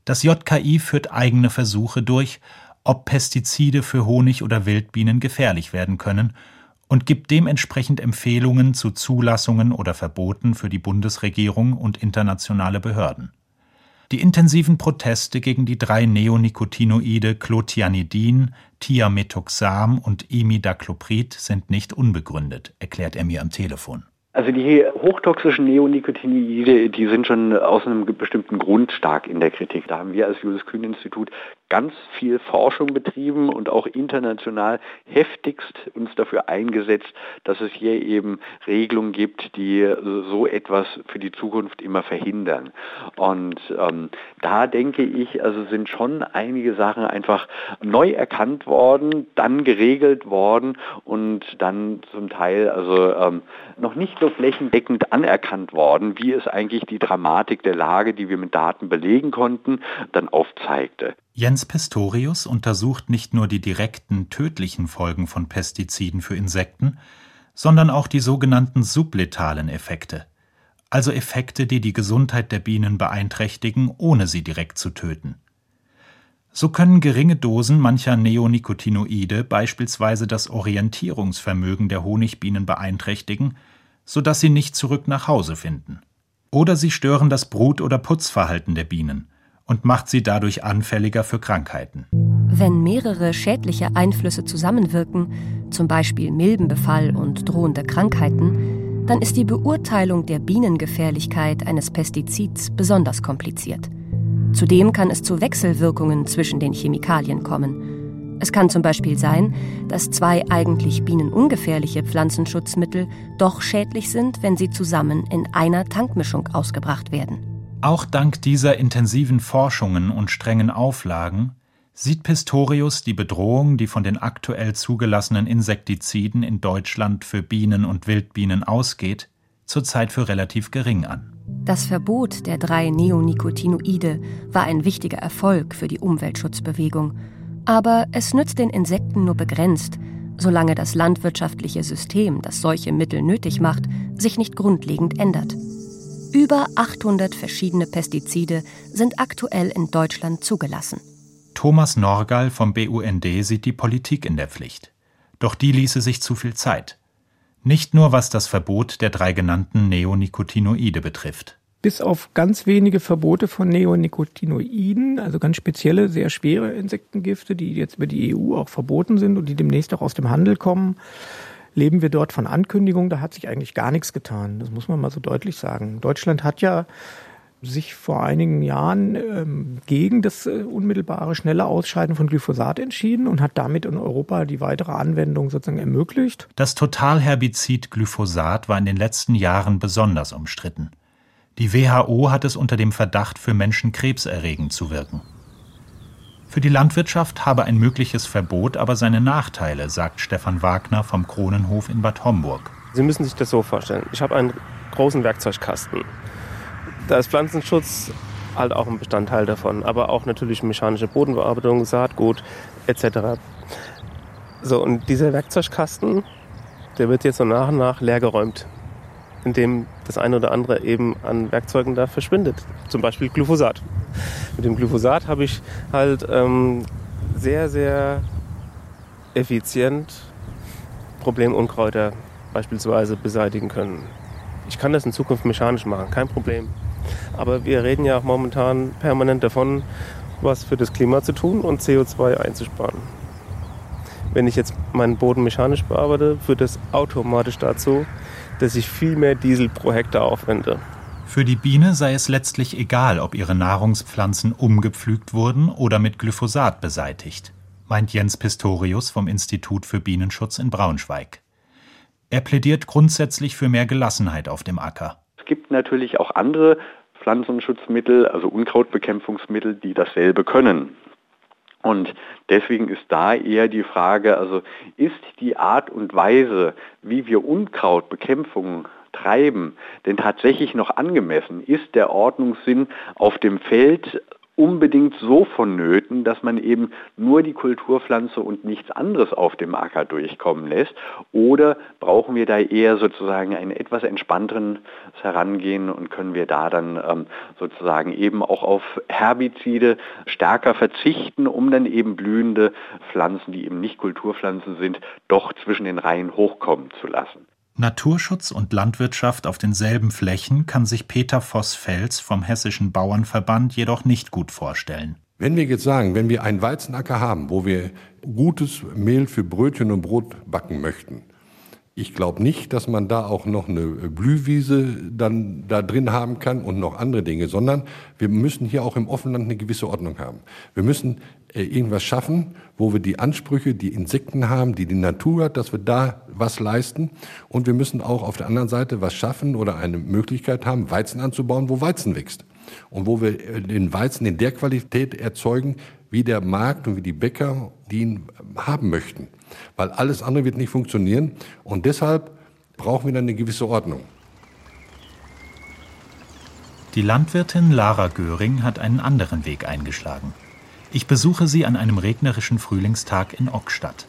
Das JKI führt eigene Versuche durch, ob Pestizide für Honig oder Wildbienen gefährlich werden können und gibt dementsprechend Empfehlungen zu Zulassungen oder Verboten für die Bundesregierung und internationale Behörden. Die intensiven Proteste gegen die drei Neonicotinoide Clotianidin, Thiamethoxam und Imidacloprid sind nicht unbegründet, erklärt er mir am Telefon. Also die hochtoxischen Neonicotinoide, die sind schon aus einem bestimmten Grund stark in der Kritik. Da haben wir als Julius Kühn Institut ganz viel Forschung betrieben und auch international heftigst uns dafür eingesetzt, dass es hier eben Regelungen gibt, die so etwas für die Zukunft immer verhindern. Und ähm, da denke ich, also sind schon einige Sachen einfach neu erkannt worden, dann geregelt worden und dann zum Teil also ähm, noch nicht so flächendeckend anerkannt worden, wie es eigentlich die Dramatik der Lage, die wir mit Daten belegen konnten, dann aufzeigte. Jens Pistorius untersucht nicht nur die direkten tödlichen Folgen von Pestiziden für Insekten, sondern auch die sogenannten subletalen Effekte, also Effekte, die die Gesundheit der Bienen beeinträchtigen, ohne sie direkt zu töten. So können geringe Dosen mancher Neonicotinoide beispielsweise das Orientierungsvermögen der Honigbienen beeinträchtigen, sodass sie nicht zurück nach Hause finden. Oder sie stören das Brut- oder Putzverhalten der Bienen und macht sie dadurch anfälliger für Krankheiten. Wenn mehrere schädliche Einflüsse zusammenwirken, zum Beispiel Milbenbefall und drohende Krankheiten, dann ist die Beurteilung der Bienengefährlichkeit eines Pestizids besonders kompliziert. Zudem kann es zu Wechselwirkungen zwischen den Chemikalien kommen. Es kann zum Beispiel sein, dass zwei eigentlich bienenungefährliche Pflanzenschutzmittel doch schädlich sind, wenn sie zusammen in einer Tankmischung ausgebracht werden. Auch dank dieser intensiven Forschungen und strengen Auflagen sieht Pistorius die Bedrohung, die von den aktuell zugelassenen Insektiziden in Deutschland für Bienen und Wildbienen ausgeht, zurzeit für relativ gering an. Das Verbot der drei Neonicotinoide war ein wichtiger Erfolg für die Umweltschutzbewegung. Aber es nützt den Insekten nur begrenzt, solange das landwirtschaftliche System, das solche Mittel nötig macht, sich nicht grundlegend ändert. Über 800 verschiedene Pestizide sind aktuell in Deutschland zugelassen. Thomas Norgal vom BUND sieht die Politik in der Pflicht. Doch die ließe sich zu viel Zeit. Nicht nur was das Verbot der drei genannten Neonicotinoide betrifft. Bis auf ganz wenige Verbote von Neonicotinoiden, also ganz spezielle, sehr schwere Insektengifte, die jetzt über die EU auch verboten sind und die demnächst auch aus dem Handel kommen, leben wir dort von Ankündigungen. Da hat sich eigentlich gar nichts getan. Das muss man mal so deutlich sagen. Deutschland hat ja sich vor einigen Jahren ähm, gegen das äh, unmittelbare, schnelle Ausscheiden von Glyphosat entschieden und hat damit in Europa die weitere Anwendung sozusagen ermöglicht. Das Totalherbizid Glyphosat war in den letzten Jahren besonders umstritten. Die WHO hat es unter dem Verdacht, für Menschen krebserregend zu wirken. Für die Landwirtschaft habe ein mögliches Verbot aber seine Nachteile, sagt Stefan Wagner vom Kronenhof in Bad Homburg. Sie müssen sich das so vorstellen. Ich habe einen großen Werkzeugkasten. Da ist Pflanzenschutz halt auch ein Bestandteil davon, aber auch natürlich mechanische Bodenbearbeitung, Saatgut etc. So, und dieser Werkzeugkasten, der wird jetzt so nach und nach leergeräumt, indem das eine oder andere eben an Werkzeugen da verschwindet. Zum Beispiel Glyphosat. Mit dem Glyphosat habe ich halt ähm, sehr, sehr effizient Problemunkräuter beispielsweise beseitigen können. Ich kann das in Zukunft mechanisch machen, kein Problem. Aber wir reden ja auch momentan permanent davon, was für das Klima zu tun und CO2 einzusparen. Wenn ich jetzt meinen Boden mechanisch bearbeite, führt das automatisch dazu, dass ich viel mehr Diesel pro Hektar aufwende. Für die Biene sei es letztlich egal, ob ihre Nahrungspflanzen umgepflügt wurden oder mit Glyphosat beseitigt, meint Jens Pistorius vom Institut für Bienenschutz in Braunschweig. Er plädiert grundsätzlich für mehr Gelassenheit auf dem Acker gibt natürlich auch andere Pflanzenschutzmittel, also Unkrautbekämpfungsmittel, die dasselbe können. Und deswegen ist da eher die Frage, also ist die Art und Weise, wie wir Unkrautbekämpfung treiben, denn tatsächlich noch angemessen? Ist der Ordnungssinn auf dem Feld unbedingt so vonnöten, dass man eben nur die Kulturpflanze und nichts anderes auf dem Acker durchkommen lässt? Oder brauchen wir da eher sozusagen ein etwas entspannteres Herangehen und können wir da dann ähm, sozusagen eben auch auf Herbizide stärker verzichten, um dann eben blühende Pflanzen, die eben nicht Kulturpflanzen sind, doch zwischen den Reihen hochkommen zu lassen? Naturschutz und Landwirtschaft auf denselben Flächen kann sich Peter Voss-Fels vom Hessischen Bauernverband jedoch nicht gut vorstellen. Wenn wir jetzt sagen, wenn wir einen Weizenacker haben, wo wir gutes Mehl für Brötchen und Brot backen möchten, Ich glaube nicht, dass man da auch noch eine Blühwiese dann da drin haben kann und noch andere Dinge, sondern wir müssen hier auch im Offenland eine gewisse Ordnung haben. Wir müssen irgendwas schaffen, wo wir die Ansprüche, die Insekten haben, die die Natur hat, dass wir da was leisten. Und wir müssen auch auf der anderen Seite was schaffen oder eine Möglichkeit haben, Weizen anzubauen, wo Weizen wächst. Und wo wir äh, den Weizen in der Qualität erzeugen, wie der Markt und wie die Bäcker die ihn haben möchten weil alles andere wird nicht funktionieren und deshalb brauchen wir dann eine gewisse Ordnung. Die Landwirtin Lara Göring hat einen anderen Weg eingeschlagen. Ich besuche sie an einem regnerischen Frühlingstag in Ockstadt.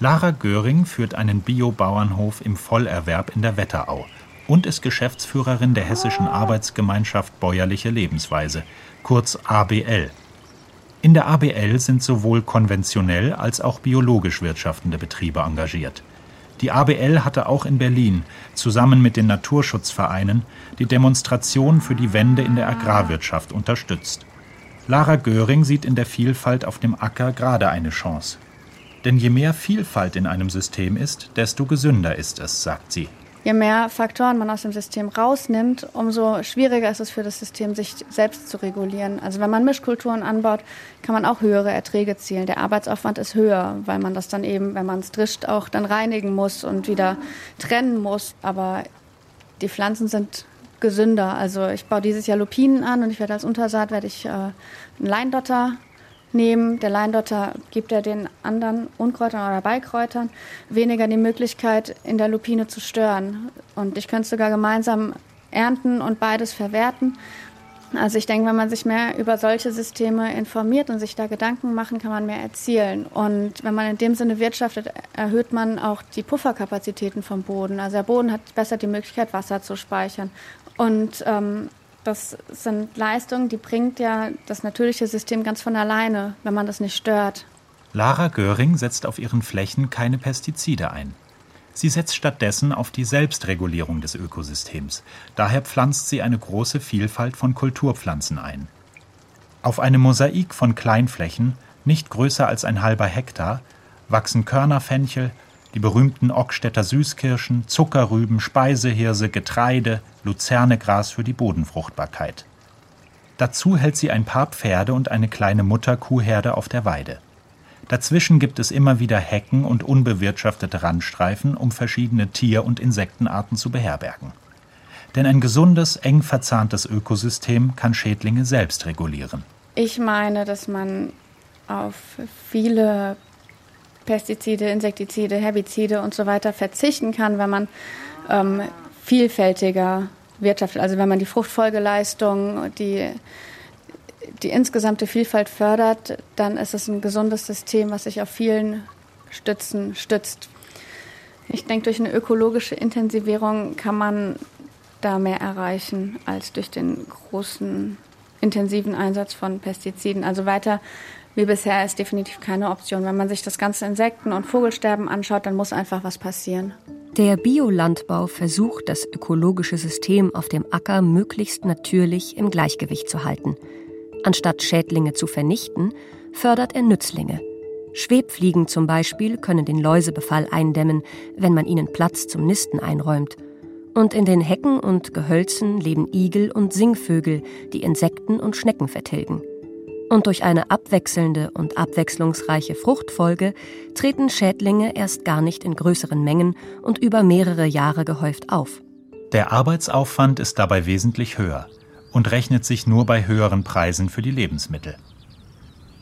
Lara Göring führt einen Biobauernhof im Vollerwerb in der Wetterau und ist Geschäftsführerin der Hessischen Arbeitsgemeinschaft Bäuerliche Lebensweise, kurz ABL. In der ABL sind sowohl konventionell als auch biologisch wirtschaftende Betriebe engagiert. Die ABL hatte auch in Berlin zusammen mit den Naturschutzvereinen die Demonstration für die Wende in der Agrarwirtschaft unterstützt. Lara Göring sieht in der Vielfalt auf dem Acker gerade eine Chance. Denn je mehr Vielfalt in einem System ist, desto gesünder ist es, sagt sie je mehr Faktoren man aus dem System rausnimmt, umso schwieriger ist es für das System, sich selbst zu regulieren. Also wenn man Mischkulturen anbaut, kann man auch höhere Erträge zielen. Der Arbeitsaufwand ist höher, weil man das dann eben, wenn man es drischt, auch dann reinigen muss und wieder trennen muss. Aber die Pflanzen sind gesünder. Also ich baue dieses Jahr Lupinen an und ich werde als Untersaat werde ich äh, einen Leindotter nehmen. Der Leindotter gibt er den anderen Unkräutern oder Beikräutern weniger die Möglichkeit, in der Lupine zu stören. Und ich könnte sogar gemeinsam ernten und beides verwerten. Also ich denke, wenn man sich mehr über solche Systeme informiert und sich da Gedanken machen, kann man mehr erzielen. Und wenn man in dem Sinne wirtschaftet, erhöht man auch die Pufferkapazitäten vom Boden. Also der Boden hat besser die Möglichkeit, Wasser zu speichern. Und ähm, das sind Leistungen, die bringt ja das natürliche System ganz von alleine, wenn man das nicht stört. Lara Göring setzt auf ihren Flächen keine Pestizide ein. Sie setzt stattdessen auf die Selbstregulierung des Ökosystems. Daher pflanzt sie eine große Vielfalt von Kulturpflanzen ein. Auf einem Mosaik von Kleinflächen, nicht größer als ein halber Hektar, wachsen Körnerfenchel, die berühmten Ockstädter Süßkirschen, Zuckerrüben, Speisehirse, Getreide, Luzernegras für die Bodenfruchtbarkeit. Dazu hält sie ein paar Pferde und eine kleine Mutterkuhherde auf der Weide. Dazwischen gibt es immer wieder Hecken und unbewirtschaftete Randstreifen, um verschiedene Tier- und Insektenarten zu beherbergen. Denn ein gesundes, eng verzahntes Ökosystem kann Schädlinge selbst regulieren. Ich meine, dass man auf viele Pestizide, Insektizide, Herbizide und so weiter verzichten kann, wenn man ähm, vielfältiger wirtschaftet. Also wenn man die Fruchtfolgeleistung, die, die insgesamte Vielfalt fördert, dann ist es ein gesundes System, was sich auf vielen Stützen stützt. Ich denke, durch eine ökologische Intensivierung kann man da mehr erreichen als durch den großen intensiven Einsatz von Pestiziden. Also weiter wie bisher ist definitiv keine Option. Wenn man sich das ganze Insekten- und Vogelsterben anschaut, dann muss einfach was passieren. Der Biolandbau versucht, das ökologische System auf dem Acker möglichst natürlich im Gleichgewicht zu halten. Anstatt Schädlinge zu vernichten, fördert er Nützlinge. Schwebfliegen zum Beispiel können den Läusebefall eindämmen, wenn man ihnen Platz zum Nisten einräumt. Und in den Hecken und Gehölzen leben Igel und Singvögel, die Insekten und Schnecken vertilgen. Und durch eine abwechselnde und abwechslungsreiche Fruchtfolge treten Schädlinge erst gar nicht in größeren Mengen und über mehrere Jahre gehäuft auf. Der Arbeitsaufwand ist dabei wesentlich höher und rechnet sich nur bei höheren Preisen für die Lebensmittel.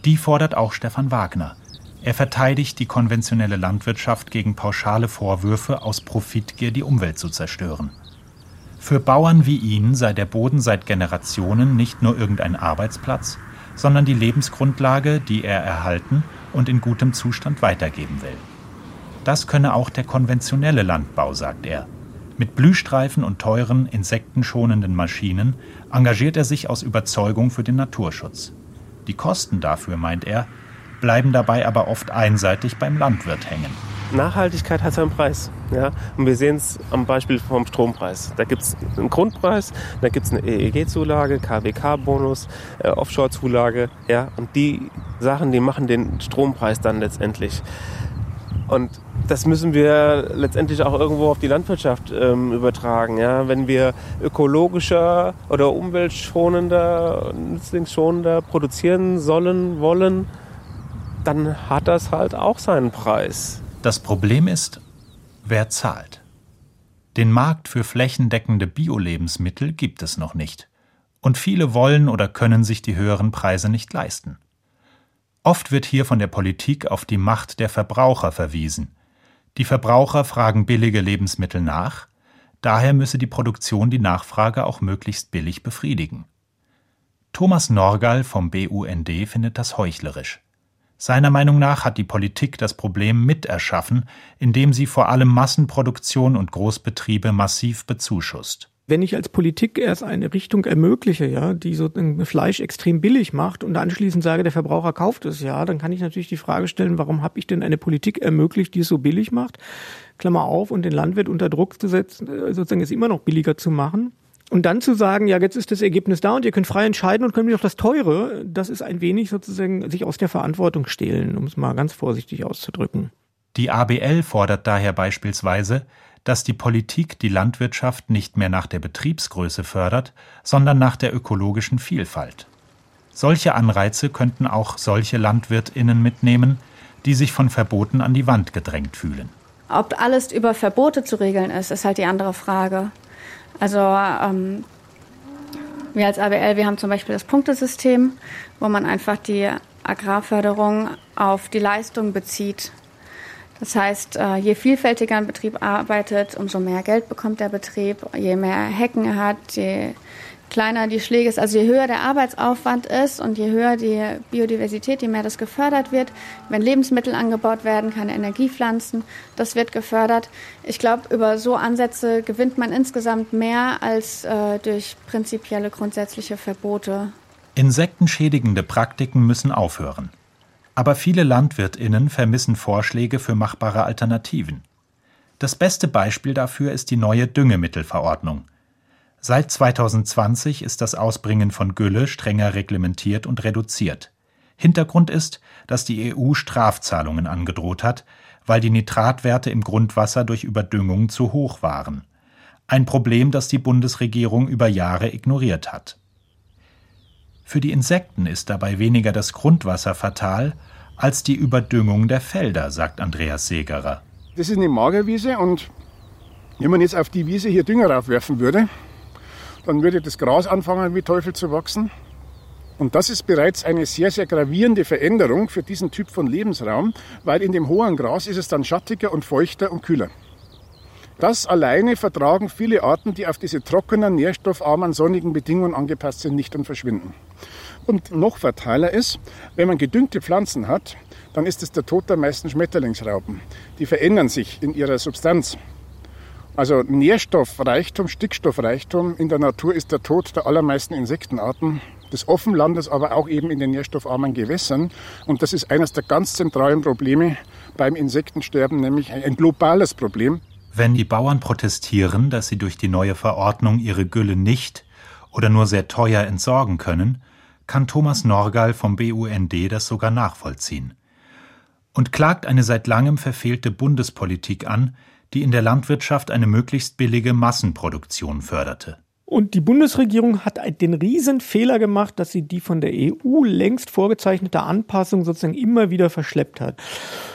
Die fordert auch Stefan Wagner. Er verteidigt die konventionelle Landwirtschaft gegen pauschale Vorwürfe, aus Profitgier die Umwelt zu zerstören. Für Bauern wie ihn sei der Boden seit Generationen nicht nur irgendein Arbeitsplatz, sondern die Lebensgrundlage, die er erhalten und in gutem Zustand weitergeben will. Das könne auch der konventionelle Landbau, sagt er. Mit Blühstreifen und teuren, insektenschonenden Maschinen engagiert er sich aus Überzeugung für den Naturschutz. Die Kosten dafür, meint er, bleiben dabei aber oft einseitig beim Landwirt hängen. Nachhaltigkeit hat seinen Preis. Ja? Und wir sehen es am Beispiel vom Strompreis. Da gibt es einen Grundpreis, da gibt es eine EEG-Zulage, KWK-Bonus, äh, Offshore-Zulage. Ja? Und die Sachen, die machen den Strompreis dann letztendlich. Und das müssen wir letztendlich auch irgendwo auf die Landwirtschaft ähm, übertragen. Ja? Wenn wir ökologischer oder umweltschonender, nützlingsschonender produzieren sollen, wollen, dann hat das halt auch seinen Preis. Das Problem ist, wer zahlt. Den Markt für flächendeckende Bio-Lebensmittel gibt es noch nicht. Und viele wollen oder können sich die höheren Preise nicht leisten. Oft wird hier von der Politik auf die Macht der Verbraucher verwiesen. Die Verbraucher fragen billige Lebensmittel nach, daher müsse die Produktion die Nachfrage auch möglichst billig befriedigen. Thomas Norgal vom BUND findet das heuchlerisch. Seiner Meinung nach hat die Politik das Problem mit erschaffen, indem sie vor allem Massenproduktion und Großbetriebe massiv bezuschusst wenn ich als Politik erst eine Richtung ermögliche, ja, die so ein Fleisch extrem billig macht und anschließend sage, der Verbraucher kauft es ja, dann kann ich natürlich die Frage stellen, warum habe ich denn eine Politik ermöglicht, die es so billig macht? Klammer auf und den Landwirt unter Druck zu setzen, äh, sozusagen es immer noch billiger zu machen. Und dann zu sagen, ja, jetzt ist das Ergebnis da und ihr könnt frei entscheiden und könnt mir doch das Teure, das ist ein wenig sozusagen sich aus der Verantwortung stehlen, um es mal ganz vorsichtig auszudrücken. Die ABL fordert daher beispielsweise, dass die Politik die Landwirtschaft nicht mehr nach der Betriebsgröße fördert, sondern nach der ökologischen Vielfalt. Solche Anreize könnten auch solche Landwirtinnen mitnehmen, die sich von Verboten an die Wand gedrängt fühlen. Ob alles über Verbote zu regeln ist, ist halt die andere Frage. Also ähm, wir als ABL, wir haben zum Beispiel das Punktesystem, wo man einfach die Agrarförderung auf die Leistung bezieht. Das heißt, äh, je vielfältiger ein Betrieb arbeitet, umso mehr Geld bekommt der Betrieb. Je mehr Hecken er hat, je kleiner die Schläge ist, also je höher der Arbeitsaufwand ist und je höher die Biodiversität, je mehr das gefördert wird. Wenn Lebensmittel angebaut werden, keine Energiepflanzen, das wird gefördert. Ich glaube, über so Ansätze gewinnt man insgesamt mehr als äh, durch prinzipielle grundsätzliche Verbote. Insektenschädigende Praktiken müssen aufhören. Aber viele Landwirtinnen vermissen Vorschläge für machbare Alternativen. Das beste Beispiel dafür ist die neue Düngemittelverordnung. Seit 2020 ist das Ausbringen von Gülle strenger reglementiert und reduziert. Hintergrund ist, dass die EU Strafzahlungen angedroht hat, weil die Nitratwerte im Grundwasser durch Überdüngung zu hoch waren. Ein Problem, das die Bundesregierung über Jahre ignoriert hat. Für die Insekten ist dabei weniger das Grundwasser fatal als die Überdüngung der Felder, sagt Andreas Segerer. Das ist eine Magerwiese und wenn man jetzt auf die Wiese hier Dünger raufwerfen würde, dann würde das Gras anfangen wie Teufel zu wachsen. Und das ist bereits eine sehr, sehr gravierende Veränderung für diesen Typ von Lebensraum, weil in dem hohen Gras ist es dann schattiger und feuchter und kühler. Das alleine vertragen viele Arten, die auf diese trockenen, nährstoffarmen, sonnigen Bedingungen angepasst sind, nicht und verschwinden. Und noch fataler ist, wenn man gedüngte Pflanzen hat, dann ist es der Tod der meisten Schmetterlingsraupen. Die verändern sich in ihrer Substanz. Also Nährstoffreichtum, Stickstoffreichtum in der Natur ist der Tod der allermeisten Insektenarten des Offenlandes, aber auch eben in den nährstoffarmen Gewässern. Und das ist eines der ganz zentralen Probleme beim Insektensterben, nämlich ein globales Problem. Wenn die Bauern protestieren, dass sie durch die neue Verordnung ihre Gülle nicht oder nur sehr teuer entsorgen können, kann Thomas Norgal vom BUND das sogar nachvollziehen und klagt eine seit langem verfehlte Bundespolitik an, die in der Landwirtschaft eine möglichst billige Massenproduktion förderte. Und die Bundesregierung hat den riesen Fehler gemacht, dass sie die von der EU längst vorgezeichnete Anpassung sozusagen immer wieder verschleppt hat.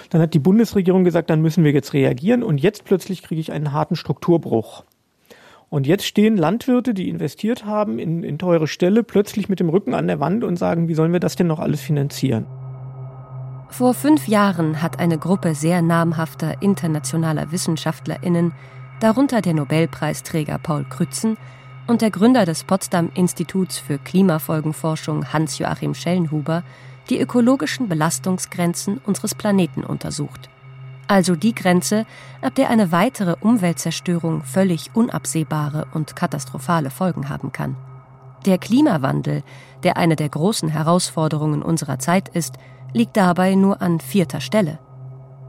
Dann hat die Bundesregierung gesagt, dann müssen wir jetzt reagieren und jetzt plötzlich kriege ich einen harten Strukturbruch. Und jetzt stehen Landwirte, die investiert haben in, in teure Ställe, plötzlich mit dem Rücken an der Wand und sagen, wie sollen wir das denn noch alles finanzieren? Vor fünf Jahren hat eine Gruppe sehr namhafter internationaler WissenschaftlerInnen, darunter der Nobelpreisträger Paul Krützen, und der Gründer des Potsdam Instituts für Klimafolgenforschung Hans-Joachim Schellenhuber die ökologischen Belastungsgrenzen unseres Planeten untersucht. Also die Grenze, ab der eine weitere Umweltzerstörung völlig unabsehbare und katastrophale Folgen haben kann. Der Klimawandel, der eine der großen Herausforderungen unserer Zeit ist, liegt dabei nur an vierter Stelle.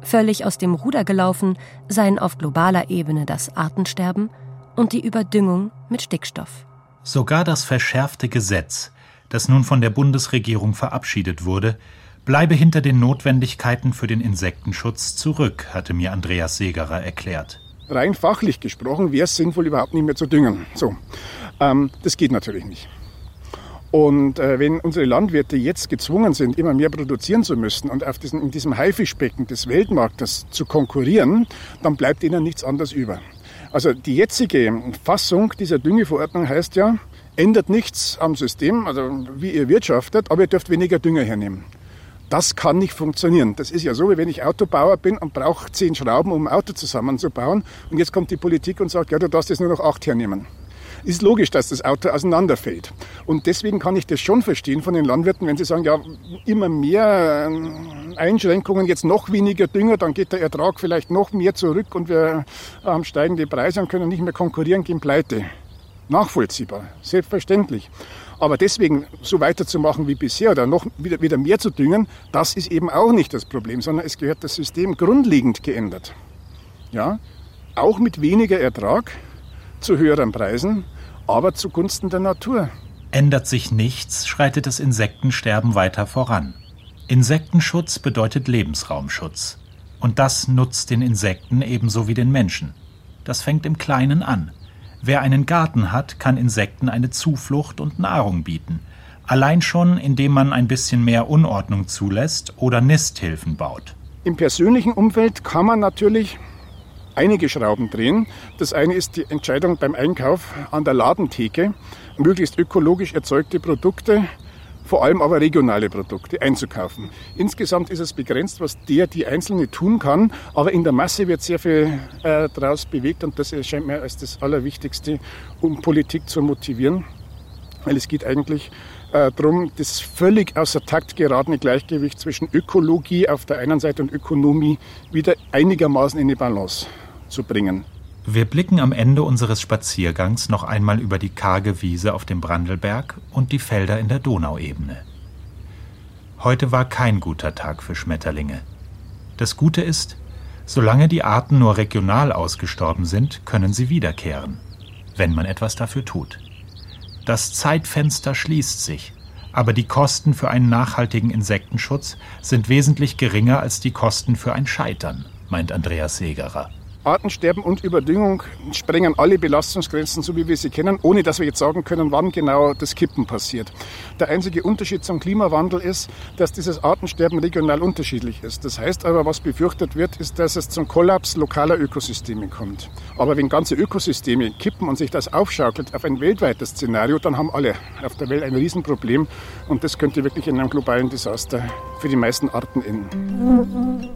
Völlig aus dem Ruder gelaufen seien auf globaler Ebene das Artensterben und die Überdüngung mit Stickstoff. Sogar das verschärfte Gesetz, das nun von der Bundesregierung verabschiedet wurde, Bleibe hinter den Notwendigkeiten für den Insektenschutz zurück, hatte mir Andreas Segerer erklärt. Rein fachlich gesprochen wäre es sinnvoll, überhaupt nicht mehr zu düngen. So, ähm, das geht natürlich nicht. Und äh, wenn unsere Landwirte jetzt gezwungen sind, immer mehr produzieren zu müssen und auf diesen, in diesem Haifischbecken des Weltmarktes zu konkurrieren, dann bleibt ihnen nichts anderes über. Also die jetzige Fassung dieser Düngeverordnung heißt ja, ändert nichts am System, also wie ihr wirtschaftet, aber ihr dürft weniger Dünger hernehmen. Das kann nicht funktionieren. Das ist ja so, wie wenn ich Autobauer bin und brauche zehn Schrauben, um ein Auto zusammenzubauen. Und jetzt kommt die Politik und sagt, ja, du darfst jetzt nur noch acht hernehmen. Ist logisch, dass das Auto auseinanderfällt. Und deswegen kann ich das schon verstehen von den Landwirten, wenn sie sagen, ja, immer mehr ähm, Einschränkungen, jetzt noch weniger Dünger, dann geht der Ertrag vielleicht noch mehr zurück und wir haben steigende Preise und können nicht mehr konkurrieren, gehen pleite. Nachvollziehbar, selbstverständlich. Aber deswegen so weiterzumachen wie bisher oder noch wieder, wieder mehr zu düngen, das ist eben auch nicht das Problem, sondern es gehört das System grundlegend geändert. Ja, auch mit weniger Ertrag zu höheren Preisen, aber zugunsten der Natur. Ändert sich nichts, schreitet das Insektensterben weiter voran. Insektenschutz bedeutet Lebensraumschutz. Und das nutzt den Insekten ebenso wie den Menschen. Das fängt im Kleinen an. Wer einen Garten hat, kann Insekten eine Zuflucht und Nahrung bieten. Allein schon, indem man ein bisschen mehr Unordnung zulässt oder Nisthilfen baut. Im persönlichen Umfeld kann man natürlich einige Schrauben drehen. Das eine ist die Entscheidung beim Einkauf an der Ladentheke, möglichst ökologisch erzeugte Produkte vor allem aber regionale Produkte einzukaufen. Insgesamt ist es begrenzt, was der, die Einzelne tun kann, aber in der Masse wird sehr viel äh, daraus bewegt und das erscheint mir als das Allerwichtigste, um Politik zu motivieren, weil es geht eigentlich äh, darum, das völlig außer Takt geratene Gleichgewicht zwischen Ökologie auf der einen Seite und Ökonomie wieder einigermaßen in die Balance zu bringen. Wir blicken am Ende unseres Spaziergangs noch einmal über die karge Wiese auf dem Brandelberg und die Felder in der Donauebene. Heute war kein guter Tag für Schmetterlinge. Das Gute ist, solange die Arten nur regional ausgestorben sind, können sie wiederkehren, wenn man etwas dafür tut. Das Zeitfenster schließt sich, aber die Kosten für einen nachhaltigen Insektenschutz sind wesentlich geringer als die Kosten für ein Scheitern, meint Andreas Segerer. Artensterben und Überdüngung sprengen alle Belastungsgrenzen, so wie wir sie kennen, ohne dass wir jetzt sagen können, wann genau das Kippen passiert. Der einzige Unterschied zum Klimawandel ist, dass dieses Artensterben regional unterschiedlich ist. Das heißt aber, was befürchtet wird, ist, dass es zum Kollaps lokaler Ökosysteme kommt. Aber wenn ganze Ökosysteme kippen und sich das aufschaukelt auf ein weltweites Szenario, dann haben alle auf der Welt ein Riesenproblem und das könnte wirklich in einem globalen Desaster für die meisten Arten enden.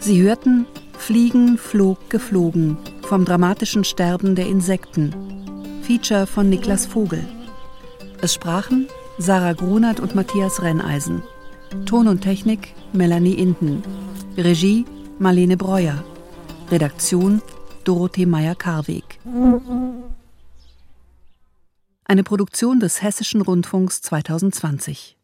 Sie hörten Fliegen, flog, geflogen vom dramatischen Sterben der Insekten. Feature von Niklas Vogel. Es sprachen Sarah Grunert und Matthias Renneisen. Ton und Technik Melanie Inden. Regie Marlene Breuer. Redaktion Dorothee Meyer-Karweg. Eine Produktion des Hessischen Rundfunks 2020.